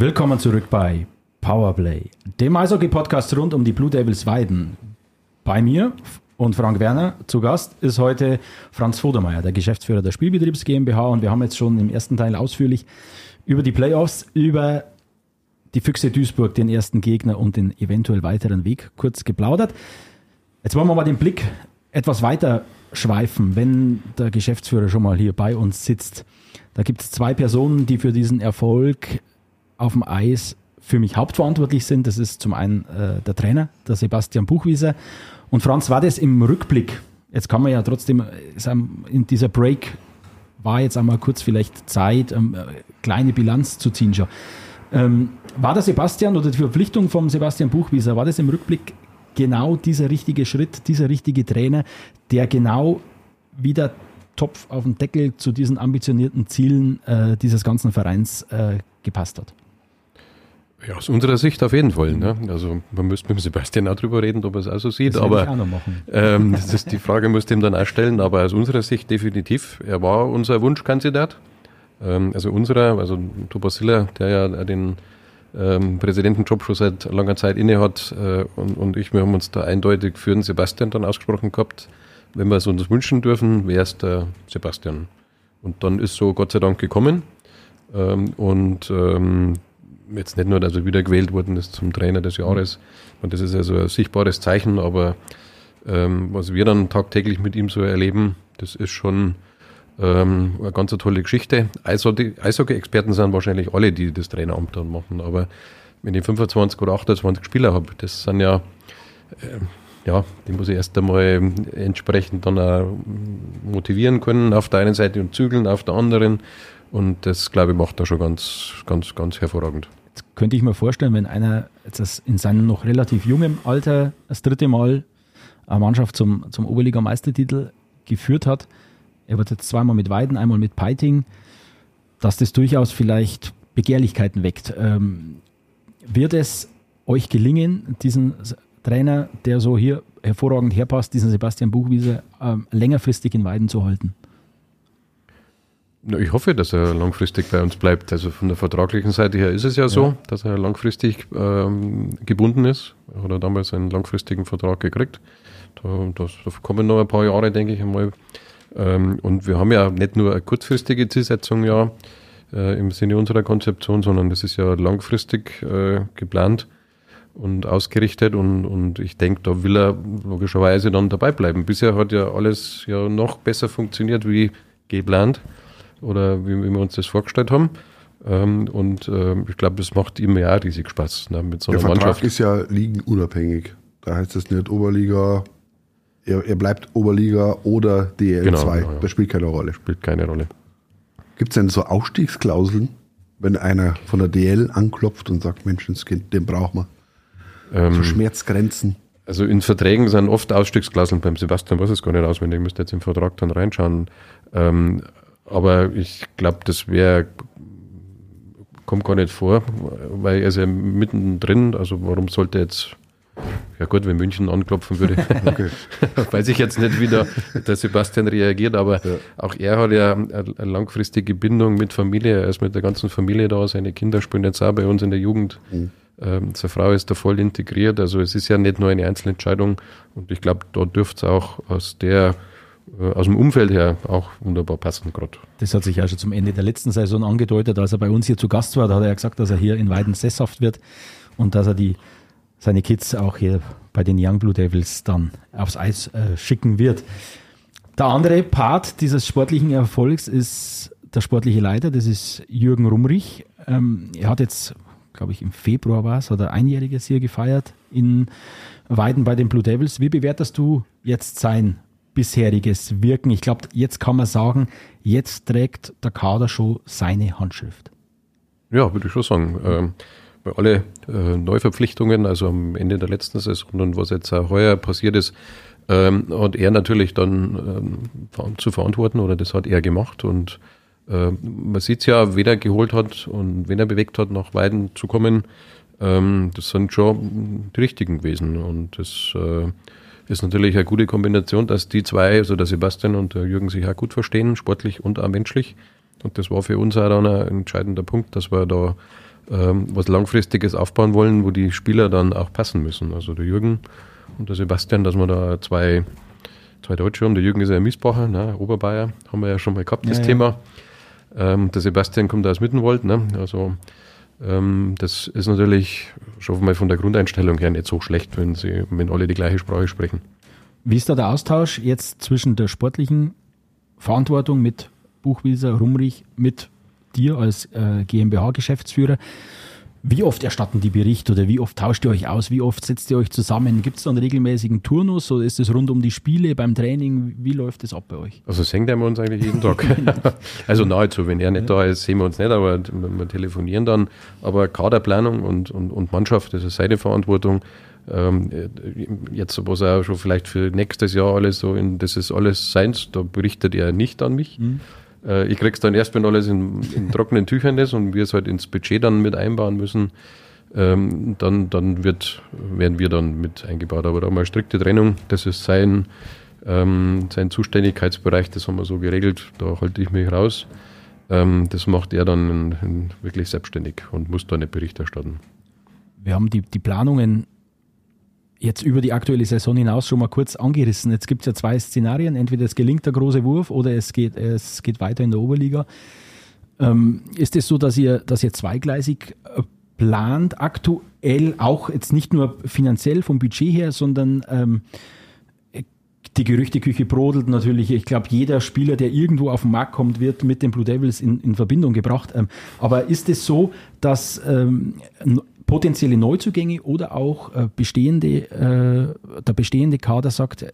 Willkommen zurück bei Powerplay, dem Eishockey-Podcast rund um die Blue Devils Weiden. Bei mir und Frank Werner zu Gast ist heute Franz Vodermeier, der Geschäftsführer der Spielbetriebs GmbH. Und wir haben jetzt schon im ersten Teil ausführlich über die Playoffs, über die Füchse Duisburg, den ersten Gegner und den eventuell weiteren Weg kurz geplaudert. Jetzt wollen wir mal den Blick etwas weiter schweifen, wenn der Geschäftsführer schon mal hier bei uns sitzt. Da gibt es zwei Personen, die für diesen Erfolg auf dem Eis für mich hauptverantwortlich sind. Das ist zum einen äh, der Trainer, der Sebastian Buchwieser. Und Franz, war das im Rückblick? Jetzt kann man ja trotzdem sagen, in dieser Break war jetzt einmal kurz vielleicht Zeit, ähm, kleine Bilanz zu ziehen schon. Ähm, war der Sebastian oder die Verpflichtung vom Sebastian Buchwieser, war das im Rückblick genau dieser richtige Schritt, dieser richtige Trainer, der genau wieder Topf auf den Deckel zu diesen ambitionierten Zielen äh, dieses ganzen Vereins äh, gepasst hat? Ja, aus unserer Sicht auf jeden Fall. Ne? Also man müsste mit dem Sebastian auch drüber reden, ob er es auch so sieht. Das aber ich auch noch machen. ähm, das ist die Frage, musst du ihm dann auch stellen. Aber aus unserer Sicht definitiv. Er war unser Wunschkandidat. Ähm, also unserer, also Thomas Hiller, der ja den ähm, Präsidentenjob schon seit langer Zeit inne hat äh, und, und ich, wir haben uns da eindeutig für den Sebastian dann ausgesprochen gehabt. Wenn wir es uns wünschen dürfen, wäre es der Sebastian. Und dann ist so Gott sei Dank gekommen. Ähm, und ähm, jetzt nicht nur, dass er wieder gewählt worden ist zum Trainer des Jahres. Und das ist also ein sichtbares Zeichen, aber ähm, was wir dann tagtäglich mit ihm so erleben, das ist schon ähm, eine ganz tolle Geschichte. Eishockey-Experten sind wahrscheinlich alle, die das Traineramt dann machen, aber wenn ich 25 oder 28 Spieler habe, das sind ja, äh, ja, die muss ich erst einmal entsprechend dann auch motivieren können auf der einen Seite und zügeln auf der anderen. Und das, glaube ich, macht er schon ganz, ganz, ganz hervorragend. Jetzt könnte ich mir vorstellen, wenn einer jetzt in seinem noch relativ jungen Alter das dritte Mal eine Mannschaft zum, zum Oberliga-Meistertitel geführt hat, er wird jetzt zweimal mit Weiden, einmal mit Peiting, dass das durchaus vielleicht Begehrlichkeiten weckt. Ähm, wird es euch gelingen, diesen Trainer, der so hier hervorragend herpasst, diesen Sebastian Buchwiese, ähm, längerfristig in Weiden zu halten? Ich hoffe, dass er langfristig bei uns bleibt. Also von der vertraglichen Seite her ist es ja so, ja. dass er langfristig ähm, gebunden ist. Er hat damals einen langfristigen Vertrag gekriegt. Da, das, da kommen noch ein paar Jahre, denke ich einmal. Ähm, und wir haben ja nicht nur eine kurzfristige Zielsetzung ja äh, im Sinne unserer Konzeption, sondern das ist ja langfristig äh, geplant und ausgerichtet und, und ich denke, da will er logischerweise dann dabei bleiben. Bisher hat ja alles ja noch besser funktioniert wie geplant oder wie, wie wir uns das vorgestellt haben. Ähm, und äh, ich glaube, es macht ihm ja riesig Spaß ne, mit so einer Der Vertrag Mannschaft. ist ja ligenunabhängig. Da heißt es nicht Oberliga, er, er bleibt Oberliga oder DL2. Genau, genau, ja. Das spielt keine Rolle. Spielt keine Rolle. Gibt es denn so Ausstiegsklauseln, wenn einer von der DL anklopft und sagt, Menschenskind, den brauchen wir? Ähm, so Schmerzgrenzen. Also in Verträgen sind oft Ausstiegsklauseln. Beim Sebastian weiß es gar nicht auswendig. Ich müsste jetzt im Vertrag dann reinschauen. Ähm, aber ich glaube, das wäre kommt gar nicht vor, weil er ist ja mittendrin. Also warum sollte jetzt ja gut, wenn München anklopfen würde, okay. weiß ich jetzt nicht, wie der, der Sebastian reagiert, aber ja. auch er hat ja eine, langfristige Bindung mit Familie, er ist mit der ganzen Familie da, seine Kinder spielen jetzt auch bei uns in der Jugend. Mhm. Ähm, seine Frau ist da voll integriert, also es ist ja nicht nur eine Einzelentscheidung und ich glaube, da dürfte es auch aus der äh, aus dem Umfeld her auch wunderbar passen gerade. Das hat sich ja schon zum Ende der letzten Saison angedeutet, als er bei uns hier zu Gast war, da hat er ja gesagt, dass er hier in Weiden sesshaft wird und dass er die seine Kids auch hier bei den Young Blue Devils dann aufs Eis äh, schicken wird. Der andere Part dieses sportlichen Erfolgs ist der sportliche Leiter, das ist Jürgen Rumrich. Ähm, er hat jetzt, glaube ich, im Februar war es, hat er einjähriges hier gefeiert in Weiden bei den Blue Devils. Wie bewertest du jetzt sein bisheriges Wirken? Ich glaube, jetzt kann man sagen, jetzt trägt der Kader schon seine Handschrift. Ja, würde ich schon sagen. Ähm alle äh, Neuverpflichtungen, also am Ende der letzten Saison und was jetzt auch heuer passiert ist, ähm, hat er natürlich dann ähm, zu verantworten oder das hat er gemacht und äh, man sieht es ja, wen er geholt hat und wen er bewegt hat, nach Weiden zu kommen. Ähm, das sind schon die richtigen gewesen und das äh, ist natürlich eine gute Kombination, dass die zwei, also der Sebastian und der Jürgen sich auch gut verstehen, sportlich und auch menschlich. Und das war für uns auch dann ein entscheidender Punkt, dass wir da ähm, was Langfristiges aufbauen wollen, wo die Spieler dann auch passen müssen. Also der Jürgen und der Sebastian, dass wir da zwei, zwei Deutsche haben. Der Jürgen ist ja ein Miesbacher, ne, Oberbayer, haben wir ja schon mal gehabt, das ja, Thema. Ja. Ähm, der Sebastian kommt aus Mittenwald, ne? also ähm, das ist natürlich schon mal von der Grundeinstellung her nicht so schlecht, wenn, sie, wenn alle die gleiche Sprache sprechen. Wie ist da der Austausch jetzt zwischen der sportlichen Verantwortung mit Buchwieser, Rumrich, mit dir als äh, GmbH-Geschäftsführer? Wie oft erstatten die Bericht oder wie oft tauscht ihr euch aus? Wie oft setzt ihr euch zusammen? Gibt es da einen regelmäßigen Turnus oder ist es rund um die Spiele beim Training? Wie läuft das ab bei euch? Also sehen wir uns eigentlich jeden Tag. also nahezu, wenn er nicht da ist, sehen wir uns nicht, aber wir telefonieren dann. Aber Kaderplanung und, und, und Mannschaft, das ist seine Verantwortung. Ähm, jetzt, was er schon vielleicht für nächstes Jahr alles so, in, das ist alles seins, da berichtet er nicht an mich. Mhm. Äh, ich krieg's dann erst, wenn alles in, in trockenen Tüchern ist und wir es halt ins Budget dann mit einbauen müssen. Ähm, dann, dann wird, werden wir dann mit eingebaut. Aber da mal strikte Trennung, das ist sein, ähm, sein Zuständigkeitsbereich, das haben wir so geregelt, da halte ich mich raus. Ähm, das macht er dann in, in wirklich selbstständig und muss da nicht Bericht erstatten. Wir haben die, die Planungen jetzt über die aktuelle Saison hinaus schon mal kurz angerissen. Jetzt gibt es ja zwei Szenarien. Entweder es gelingt der große Wurf oder es geht, es geht weiter in der Oberliga. Ähm, ist es so, dass ihr, dass ihr zweigleisig äh, plant, aktuell auch jetzt nicht nur finanziell vom Budget her, sondern ähm, die Gerüchteküche brodelt natürlich. Ich glaube, jeder Spieler, der irgendwo auf den Markt kommt, wird mit den Blue Devils in, in Verbindung gebracht. Ähm, aber ist es so, dass ähm, potenzielle Neuzugänge oder auch äh, bestehende, äh, der bestehende Kader sagt,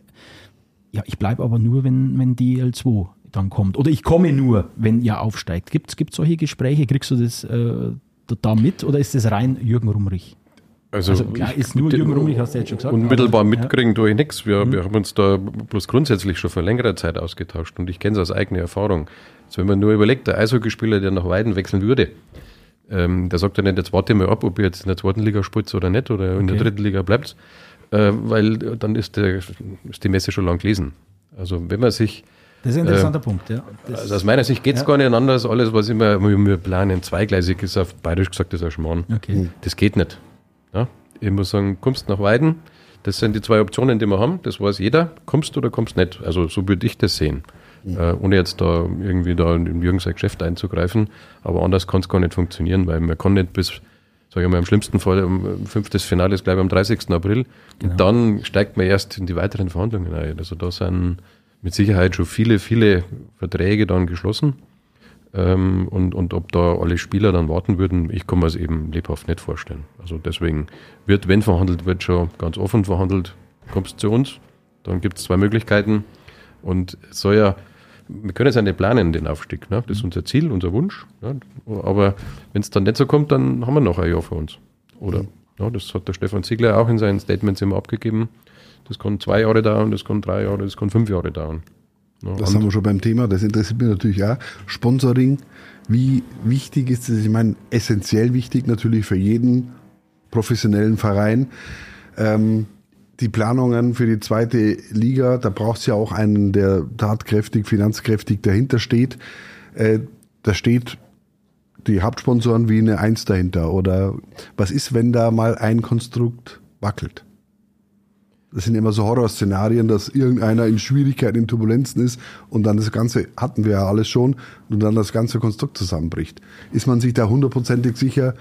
ja, ich bleibe aber nur, wenn, wenn DL2 dann kommt. Oder ich komme nur, wenn ihr aufsteigt. Gibt es solche Gespräche? Kriegst du das äh, da mit oder ist das rein Jürgen Rumrich? Also, also klar, ist nur Jürgen Rumrich, hast du jetzt schon gesagt. Unmittelbar aber, mitkriegen ja. tue ich nichts. Wir, mhm. wir haben uns da bloß grundsätzlich schon vor längerer Zeit ausgetauscht und ich kenne es aus eigener Erfahrung. Also wenn man nur überlegt, der Eishockeyspieler, der nach Weiden wechseln würde, ähm, der sagt ja nicht, jetzt warte mal ab, ob ihr jetzt in der zweiten Liga spielt oder nicht oder okay. in der dritten Liga bleibt, äh, weil dann ist, der, ist die Messe schon lang gelesen. Also wenn man sich das ist ein interessanter äh, Punkt, ja. Das also aus meiner Sicht geht es ja. gar nicht anders. Alles, was immer wir planen, zweigleisig ist, auf bayerisch gesagt, das ist ein Schmarrn. Okay. Das geht nicht. Ja? Ich muss sagen, kommst nach Weiden, das sind die zwei Optionen, die wir haben, das weiß jeder, kommst du oder kommst nicht. Also so würde ich das sehen äh, ohne jetzt da irgendwie da in Jürgen sein Geschäft einzugreifen. Aber anders kann es gar nicht funktionieren, weil man kann nicht bis, sage ich mal, im schlimmsten Fall, um, fünftes Finale ist gleich am 30. April. Genau. Und dann steigt man erst in die weiteren Verhandlungen ein. Also da sind mit Sicherheit schon viele, viele Verträge dann geschlossen. Ähm, und, und ob da alle Spieler dann warten würden, ich kann mir es eben lebhaft nicht vorstellen. Also deswegen wird, wenn verhandelt wird, schon ganz offen verhandelt, kommst zu uns. Dann gibt es zwei Möglichkeiten. Und es soll ja wir können es ja nicht planen, den Aufstieg. Ne? Das ist unser Ziel, unser Wunsch. Ne? Aber wenn es dann nicht so kommt, dann haben wir noch ein Jahr für uns. Oder? Mhm. Ja, das hat der Stefan Ziegler auch in seinen Statements immer abgegeben. Das kann zwei Jahre dauern, das kann drei Jahre, das kann fünf Jahre dauern. Ja, das haben wir schon beim Thema, das interessiert mich natürlich auch. Sponsoring, wie wichtig ist es? Ich meine, essentiell wichtig natürlich für jeden professionellen Verein. Ähm, die Planungen für die zweite Liga, da braucht es ja auch einen, der tatkräftig, finanzkräftig dahinter steht. Äh, da steht die Hauptsponsoren wie eine Eins dahinter. Oder was ist, wenn da mal ein Konstrukt wackelt? Das sind immer so Horrorszenarien, dass irgendeiner in Schwierigkeiten, in Turbulenzen ist und dann das Ganze, hatten wir ja alles schon, und dann das ganze Konstrukt zusammenbricht. Ist man sich da hundertprozentig sicher,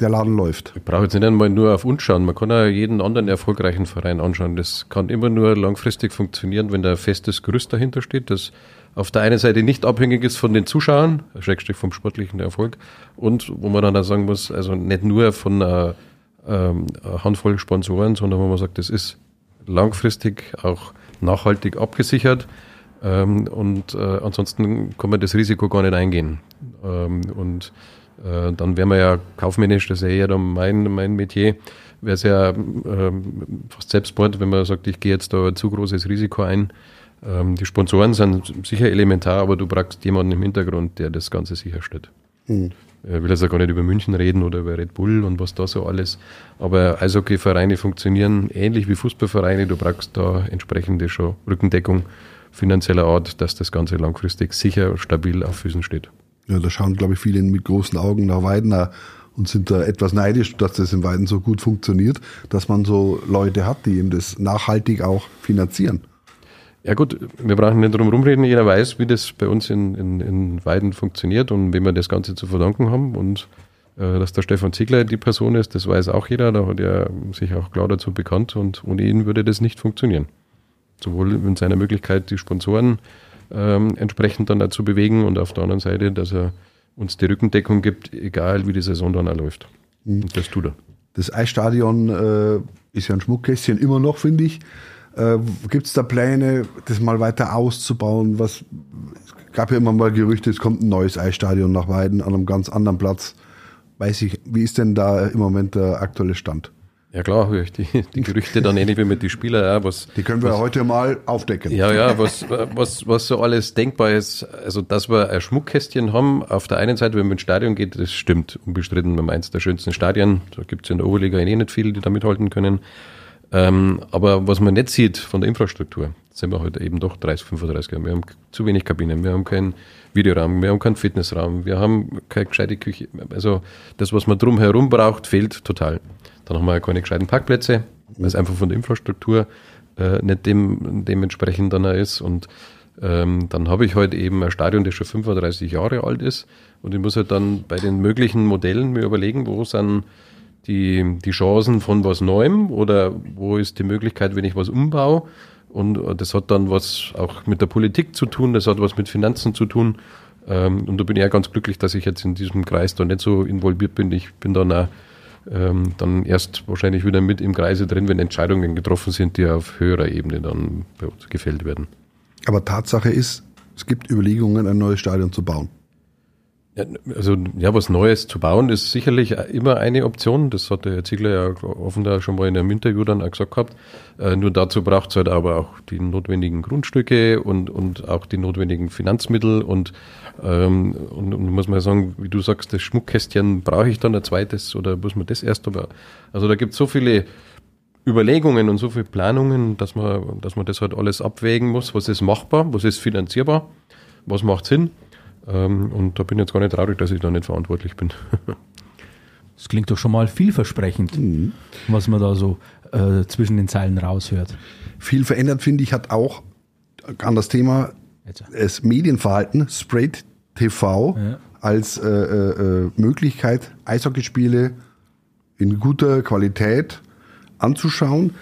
der Laden läuft. Ich brauche jetzt nicht einmal nur auf uns schauen. Man kann auch jeden anderen erfolgreichen Verein anschauen. Das kann immer nur langfristig funktionieren, wenn da ein festes Gerüst dahinter steht, das auf der einen Seite nicht abhängig ist von den Zuschauern, Schrägstrich vom sportlichen Erfolg, und wo man dann auch sagen muss, also nicht nur von einer, ähm, einer Handvoll Sponsoren, sondern wo man sagt, das ist langfristig auch nachhaltig abgesichert. Ähm, und äh, ansonsten kann man das Risiko gar nicht eingehen. Ähm, und Äh, dann wären wir ja kaufmännisch, das ist ja eher dann mein, mein Metier, wäre es ja ähm, fast Selbstmord, wenn man sagt, ich gehe jetzt da ein zu großes Risiko ein. Ähm, die Sponsoren sind sicher elementar, aber du brauchst jemanden im Hintergrund, der das Ganze sicherstellt. Mhm. Ich will jetzt auch gar nicht über München reden oder über Red Bull und was da so alles. Aber Eishockeyvereine funktionieren ähnlich wie Fußballvereine. Du brauchst da entsprechende schon Rückendeckung finanzieller Art, dass das Ganze langfristig sicher und stabil auf Füßen steht. Ja, da schauen, glaube ich, viele mit großen Augen nach Weidner und sind da etwas neidisch, dass das in Weiden so gut funktioniert, dass man so Leute hat, die eben das nachhaltig auch finanzieren. Ja gut, wir brauchen nicht drum rumreden, jeder weiß, wie das bei uns in, in, in Weiden funktioniert und wem wir das Ganze zu verdanken haben und äh, dass der Stefan Ziegler die Person ist, das weiß auch jeder, da hat er sich auch klar dazu bekannt und ohne ihn würde das nicht funktionieren. Sowohl in seiner Möglichkeit, die Sponsoren ähm, entsprechend dann dazu bewegen und auf der anderen Seite, dass er uns die Rückendeckung gibt, egal wie die Saison dann läuft. Mhm. Und das tut er. Das Eisstadion äh, ist ja ein Schmuckkästchen immer noch, finde ich. Äh, Gibt es da Pläne, das mal weiter auszubauen? Was es gab ja immer mal Gerüchte, es kommt ein neues Eisstadion nach Weiden an einem ganz anderen Platz. Weiß ich, wie ist denn da im Moment der aktuelle Stand? Ja klar, höre ich die, die Gerüchte dann ähnlich wie mit den Spielern. Ja, was, die können wir was, heute mal aufdecken. Ja, ja, was, was, was so alles denkbar ist. Also, dass wir ein Schmuckkästchen haben, auf der einen Seite, wenn man ins Stadion geht, das stimmt, unbestritten. Wir haben eins der schönsten Stadien. Da gibt es in der Oberliga eh nicht viele, die da mithalten können. Ähm, aber was man nicht sieht von der Infrastruktur, sind wir heute eben doch 30, 35 Jahre. Wir haben zu wenig Kabinen, wir haben keinen Videoraum, wir haben keinen Fitnessraum, wir haben keine gescheite Küche. Also das, was man drumherum braucht, fehlt total. Dann haben wir keine gescheiten Parkplätze, weil es einfach von der Infrastruktur äh, nicht dem, dementsprechend dann ist. Und ähm, dann habe ich heute halt eben ein Stadion, das schon 35 Jahre alt ist. Und ich muss halt dann bei den möglichen Modellen mir überlegen, wo sind die, die Chancen von was Neuem oder wo ist die Möglichkeit, wenn ich was umbaue. Und das hat dann was auch mit der Politik zu tun, das hat was mit Finanzen zu tun. Ähm, und da bin ich auch ganz glücklich, dass ich jetzt in diesem Kreis da nicht so involviert bin. Ich bin dann auch, ähm, dann erst wahrscheinlich wieder mit im Kreise drin, wenn Entscheidungen getroffen sind, die auf höherer Ebene dann gefällt werden. Aber Tatsache ist, es gibt Überlegungen, ein neues Stadion zu bauen. Also ja, was Neues zu bauen ist sicherlich immer eine Option. Das hat der Herr Ziegler ja offenbar schon mal in einem Interview dann auch gesagt gehabt. Äh, nur dazu braucht es halt aber auch die notwendigen Grundstücke und, und auch die notwendigen Finanzmittel und, ähm, und, und muss man sagen, wie du sagst, das Schmuckkästchen brauche ich dann ein zweites oder muss man das erst aber. Also da gibt es so viele Überlegungen und so viele Planungen, dass man, dass man das halt alles abwägen muss. Was ist machbar, was ist finanzierbar, was macht Sinn? Ähm, und da bin ich jetzt gar nicht traurig, dass ich da nicht verantwortlich bin. das klingt doch schon mal vielversprechend, mhm. was man da so äh, zwischen den Zeilen raushört. Viel verändert, finde ich, hat auch an das Thema das Medienverhalten, Sprayed TV ja. als äh, äh, äh, Möglichkeit, Eishockeyspiele in guter Qualität anzuschauen.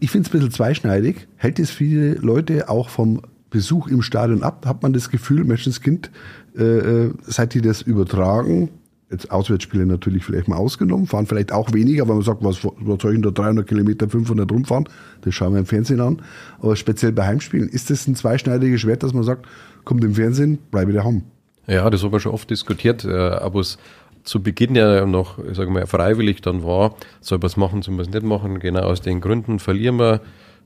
Ich finde es ein bisschen zweischneidig. Hält es viele Leute auch vom Besuch im Stadion ab? Hat man das Gefühl, Menschenskind, äh, äh, seit die das übertragen, jetzt Auswärtsspiele natürlich vielleicht mal ausgenommen, fahren vielleicht auch weniger, weil man sagt, was, was soll ich denn da 300 Kilometer, 500 rumfahren? Das schauen wir im Fernsehen an. Aber speziell bei Heimspielen, ist das ein zweischneidiges Schwert, dass man sagt, kommt im Fernsehen, bleibe daheim? Ja, das haben wir schon oft diskutiert, äh, aber es zu Beginn ja noch, ich sage mal, freiwillig dann war, soll man es machen, soll man es nicht machen, genau aus den Gründen verlieren wir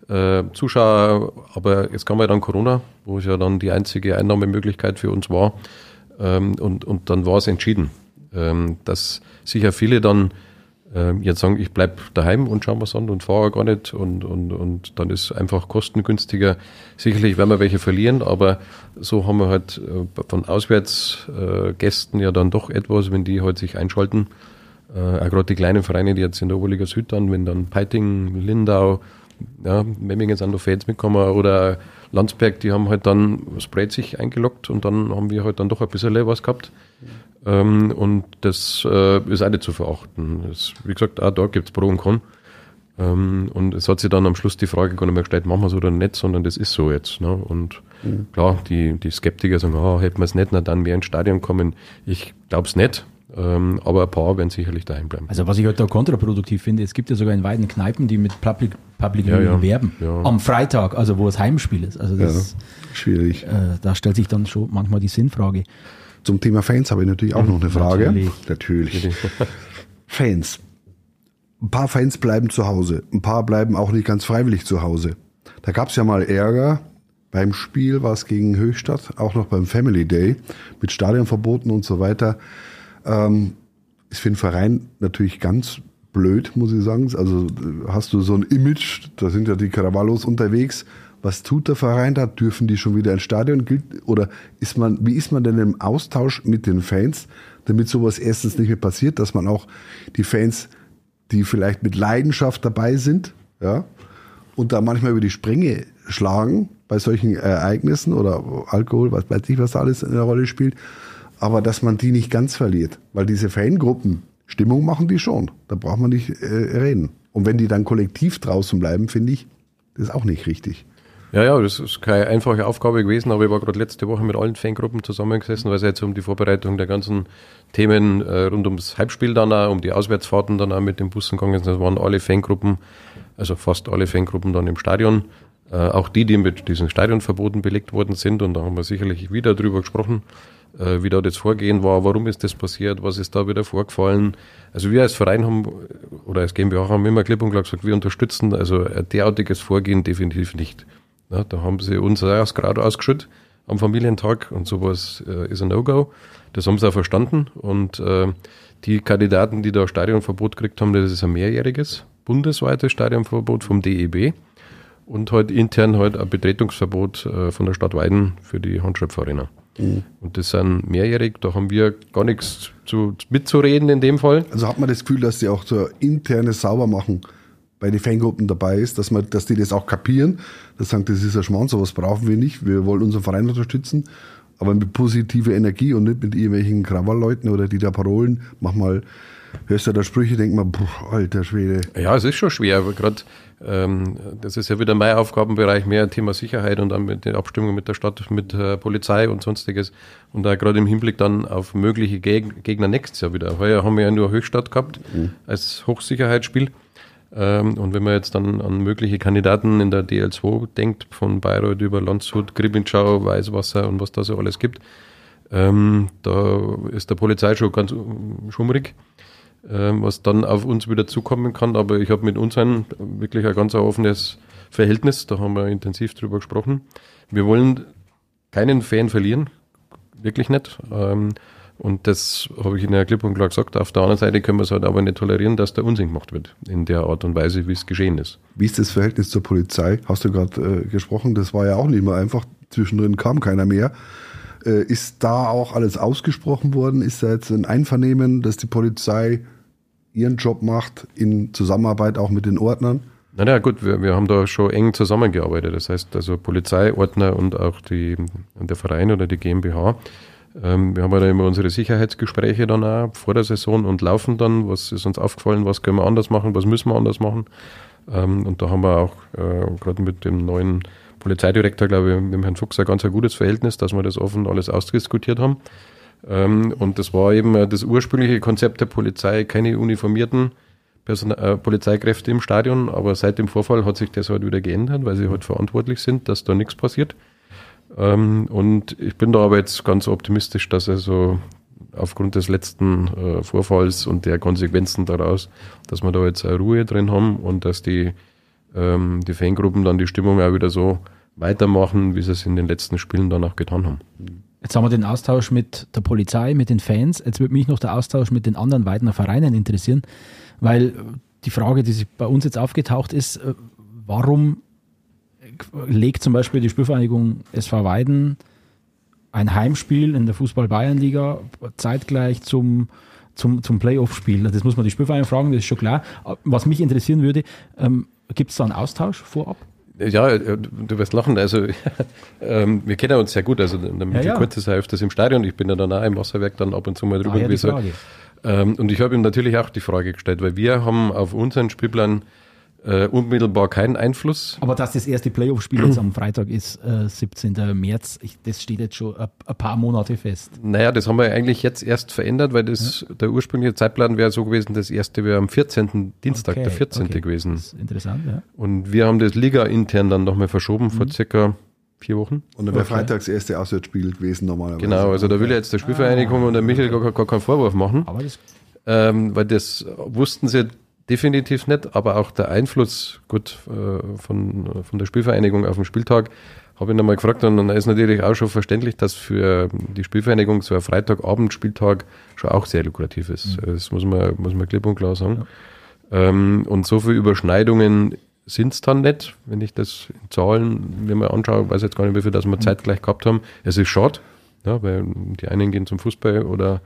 äh, Zuschauer, aber jetzt kam ja dann Corona, wo es ja dann die einzige Einnahmemöglichkeit für uns war. Ähm, und, und dann war es entschieden, ähm, dass sicher viele dann äh, jetzt sagen, ich bleibe daheim und schaue was an und fahre gar nicht und, und, und dann ist einfach kostengünstiger. Sicherlich werden wir welche verlieren, aber so haben wir halt äh, von Auswärtsgästen ja dann doch etwas, wenn die halt sich einschalten. Äh, auch gerade die kleinen Vereine, die jetzt in der Oberliga Süd dann, wenn dann Peiting, Lindau, ja, Memmingen sind noch Fans mitgekommen oder Landsberg, die haben halt dann Spread sich eingeloggt und dann haben wir halt dann doch ein bisschen was gehabt. Ähm, und das äh, ist auch nicht zu verachten. Das, wie gesagt, auch da gibt es Pro und Con. Ähm, und es hat sich dann am Schluss die Frage gar nicht mehr gestellt, machen wir es oder nicht, sondern das ist so jetzt. Ne? Und mhm. klar, die, die Skeptiker sagen, oh, hätten wir es nicht, na dann wäre ins Stadion kommen. Ich glaube es nicht. Ähm, aber ein paar werden sicherlich daheim bleiben. Also was ich halt da kontraproduktiv finde, es gibt ja sogar in weiten Kneipen, die mit Public, Public ja, ja, werben. Ja. Am Freitag, also wo es Heimspiel ist. Also das, schwierig. Äh, da stellt sich dann schon manchmal die Sinnfrage. zum Thema Fans habe ich natürlich auch noch eine Frage. natürlich. natürlich. Fans. Ein paar Fans bleiben zu Hause. Ein paar bleiben auch nicht ganz freiwillig zu Hause. Da gab es ja mal Ärger beim Spiel, war es gegen Höchstadt, auch noch beim Family Day mit Stadionverboten und so weiter. Ähm, ist für den Verein natürlich ganz blöd, muss ich sagen. Also äh, hast du so ein Image, da sind ja die Caravals unterwegs. Was tut der Verein da? Dürfen die schon wieder ins Stadion? Gilt, oder ist man, wie ist man denn im Austausch mit den Fans, damit sowas erstens nicht mehr passiert, dass man auch die Fans, die vielleicht mit Leidenschaft dabei sind, ja, und da manchmal über die Sprünge schlagen bei solchen Ereignissen oder Alkohol, was weiß ich, was da alles eine Rolle spielt, aber dass man die nicht ganz verliert, weil diese Fangruppen, Stimmung machen die schon, da braucht man nicht äh, reden. Und wenn die dann kollektiv draußen bleiben, finde ich, das ist auch nicht richtig. Ja, ja, das ist keine einfache Aufgabe gewesen, aber ich war gerade letzte Woche mit allen Fangruppen zusammengesessen, weil es jetzt um die Vorbereitung der ganzen Themen äh, rund ums Halbspiel dann auch, um die Auswärtsfahrten dann auch mit den Bussen gegangen sind. Das waren alle Fangruppen, also fast alle Fangruppen dann im Stadion. Äh, auch die, die mit diesen Stadionverboten belegt worden sind. Und da haben wir sicherlich wieder drüber gesprochen, äh, wie da das Vorgehen war, warum ist das passiert, was ist da wieder vorgefallen. Also wir als Verein haben, oder als GmbH haben immer klipp und klar gesagt, wir unterstützen also ein derartiges Vorgehen definitiv nicht. Ja, da haben sie uns auch gerade ausgeschüttet am Familientag und sowas äh, ist ein No-Go. Das haben sie auch verstanden und äh, die Kandidaten, die da Stadionverbot gekriegt haben, das ist ein mehrjähriges bundesweites Stadionverbot vom DEB und halt intern halt ein Betretungsverbot äh, von der Stadt Weiden für die Handschöpferarena. Mhm. Und das sind mehrjährig, da haben wir gar nichts zu, mitzureden in dem Fall. Also hat man das Gefühl, dass die auch so interne sauber machen bei den Fangruppen dabei ist, dass man, dass die das auch kapieren, dass sagen, das ist ein Schmarrn, sowas brauchen wir nicht, wir wollen unseren Verein unterstützen, aber mit positiver Energie und nicht mit irgendwelchen Krawallleuten oder die da Parolen, mach mal, hörst du da Sprüche, denk mal, puh, alter Schwede. Ja, es ist schon schwer, aber gerade ähm, das ist ja wieder mein Aufgabenbereich, mehr Thema Sicherheit und dann mit den Abstimmungen mit der Stadt, mit äh, Polizei und sonstiges. Und da gerade im Hinblick dann auf mögliche Geg Gegner nächstes Jahr wieder. Heuer haben wir ja nur Höchstadt gehabt mhm. als Hochsicherheitsspiel. Ähm, und wenn man jetzt dann an mögliche Kandidaten in der DL2 denkt, von Bayreuth über Landshut, Gribinschau, Weißwasser und was da so alles gibt, ähm, da ist der Polizei schon ganz schummrig, was dann auf uns wieder zukommen kann. Aber ich habe mit uns ein wirklich ein ganz offenes Verhältnis, da haben wir intensiv drüber gesprochen. Wir wollen keinen Fan verlieren, wirklich nicht. Ähm, und das habe ich in der klipp und klar gesagt. Auf der anderen Seite können wir es halt aber nicht tolerieren, dass der Unsinn gemacht wird, in der Art und Weise, wie es geschehen ist. Wie ist das Verhältnis zur Polizei? Hast du gerade äh, gesprochen, das war ja auch nicht mehr einfach. Zwischendrin kam keiner mehr. Äh, ist da auch alles ausgesprochen worden? Ist da jetzt ein Einvernehmen, dass die Polizei ihren Job macht, in Zusammenarbeit auch mit den Ordnern? Na ja, gut, wir, wir haben da schon eng zusammengearbeitet. Das heißt, also Polizei, Ordner und auch die, der Verein oder die GmbH ähm, wir haben ja immer unsere Sicherheitsgespräche dann auch vor der Saison und laufen dann, was ist uns aufgefallen, was können wir anders machen, was müssen wir anders machen. Ähm, und da haben wir auch äh, gerade mit dem neuen Polizeidirektor, glaube ich, mit dem Herrn Fuchs ein ganz ein gutes Verhältnis, dass wir das offen alles ausdiskutiert haben. Ähm, und das war eben das ursprüngliche Konzept der Polizei, keine uniformierten Person äh, Polizeikräfte im Stadion, aber seit dem Vorfall hat sich das halt wieder geändert, weil sie halt verantwortlich sind, dass da nichts passiert. Ähm, und ich bin da aber jetzt ganz optimistisch, dass also aufgrund des letzten äh, Vorfalls und der Konsequenzen daraus, dass wir da jetzt eine Ruhe drin haben und dass die, ähm, die Fangruppen dann die Stimmung auch wieder so weitermachen, wie sie es in den letzten Spielen dann auch getan haben. Jetzt haben wir den Austausch mit der Polizei, mit den Fans. Jetzt würde mich noch der Austausch mit den anderen Weidener Vereinen interessieren, weil die Frage, die sich bei uns jetzt aufgetaucht ist, äh, warum legt zum Beispiel die Spielvereinigung SV Weiden ein Heimspiel in der Fußball-Bayern-Liga zeitgleich zum, zum, zum Playoff-Spiel. Das muss man die Spielvereinigung fragen, das ist schon klar. Was mich interessieren würde, ähm, gibt es da einen Austausch vorab? Ja, äh, du wirst lachen. Also ähm, wir kennen uns sehr gut. Also der Michael ja, ja. Kurz ist ja öfters im Stadion. Ich bin ja dann auch im Wasserwerk dann ab und zu mal drüber ah, ja, ähm, Und ich habe ihm natürlich auch die Frage gestellt, weil wir haben auf unseren Spielplan äh, unmittelbar keinen Einfluss. Aber dass das erste Playoff-Spiel jetzt am Freitag ist, äh, 17. März, ich, das steht jetzt schon ein, ein, paar Monate fest. Naja, das haben wir eigentlich jetzt erst verändert, weil das, ja. der ursprüngliche Zeitplan wäre so gewesen, das erste wäre am 14. Dienstag, okay, der 14. Okay. gewesen. Das ist interessant, ja. Und wir haben das Liga intern dann nochmal verschoben mhm. vor circa vier Wochen. Und dann wäre Okay. Freitags das erste Auswärtsspiel gewesen normalerweise. Genau, also da will jetzt der Spielvereinigung und der Michael gar, gar keinen Vorwurf machen, Aber das ähm, weil das wussten sie definitiv nicht, aber auch der Einfluss gut äh, von, von der Spielvereinigung auf den Spieltag habe ich nochmal gefragt und dann ist natürlich auch schon verständlich, dass für die Spielvereinigung so ein Freitagabend-Spieltag schon auch sehr lukrativ ist. Das muss man, muss man klipp und klar sagen. Ähm, und so viele Überschneidungen sind es dann nicht, wenn ich das in Zahlen mir mal anschaue, weiß jetzt gar nicht, wie viel das wir zeitgleich gehabt haben. Es ist schade, ja, weil die einen gehen zum Fußball oder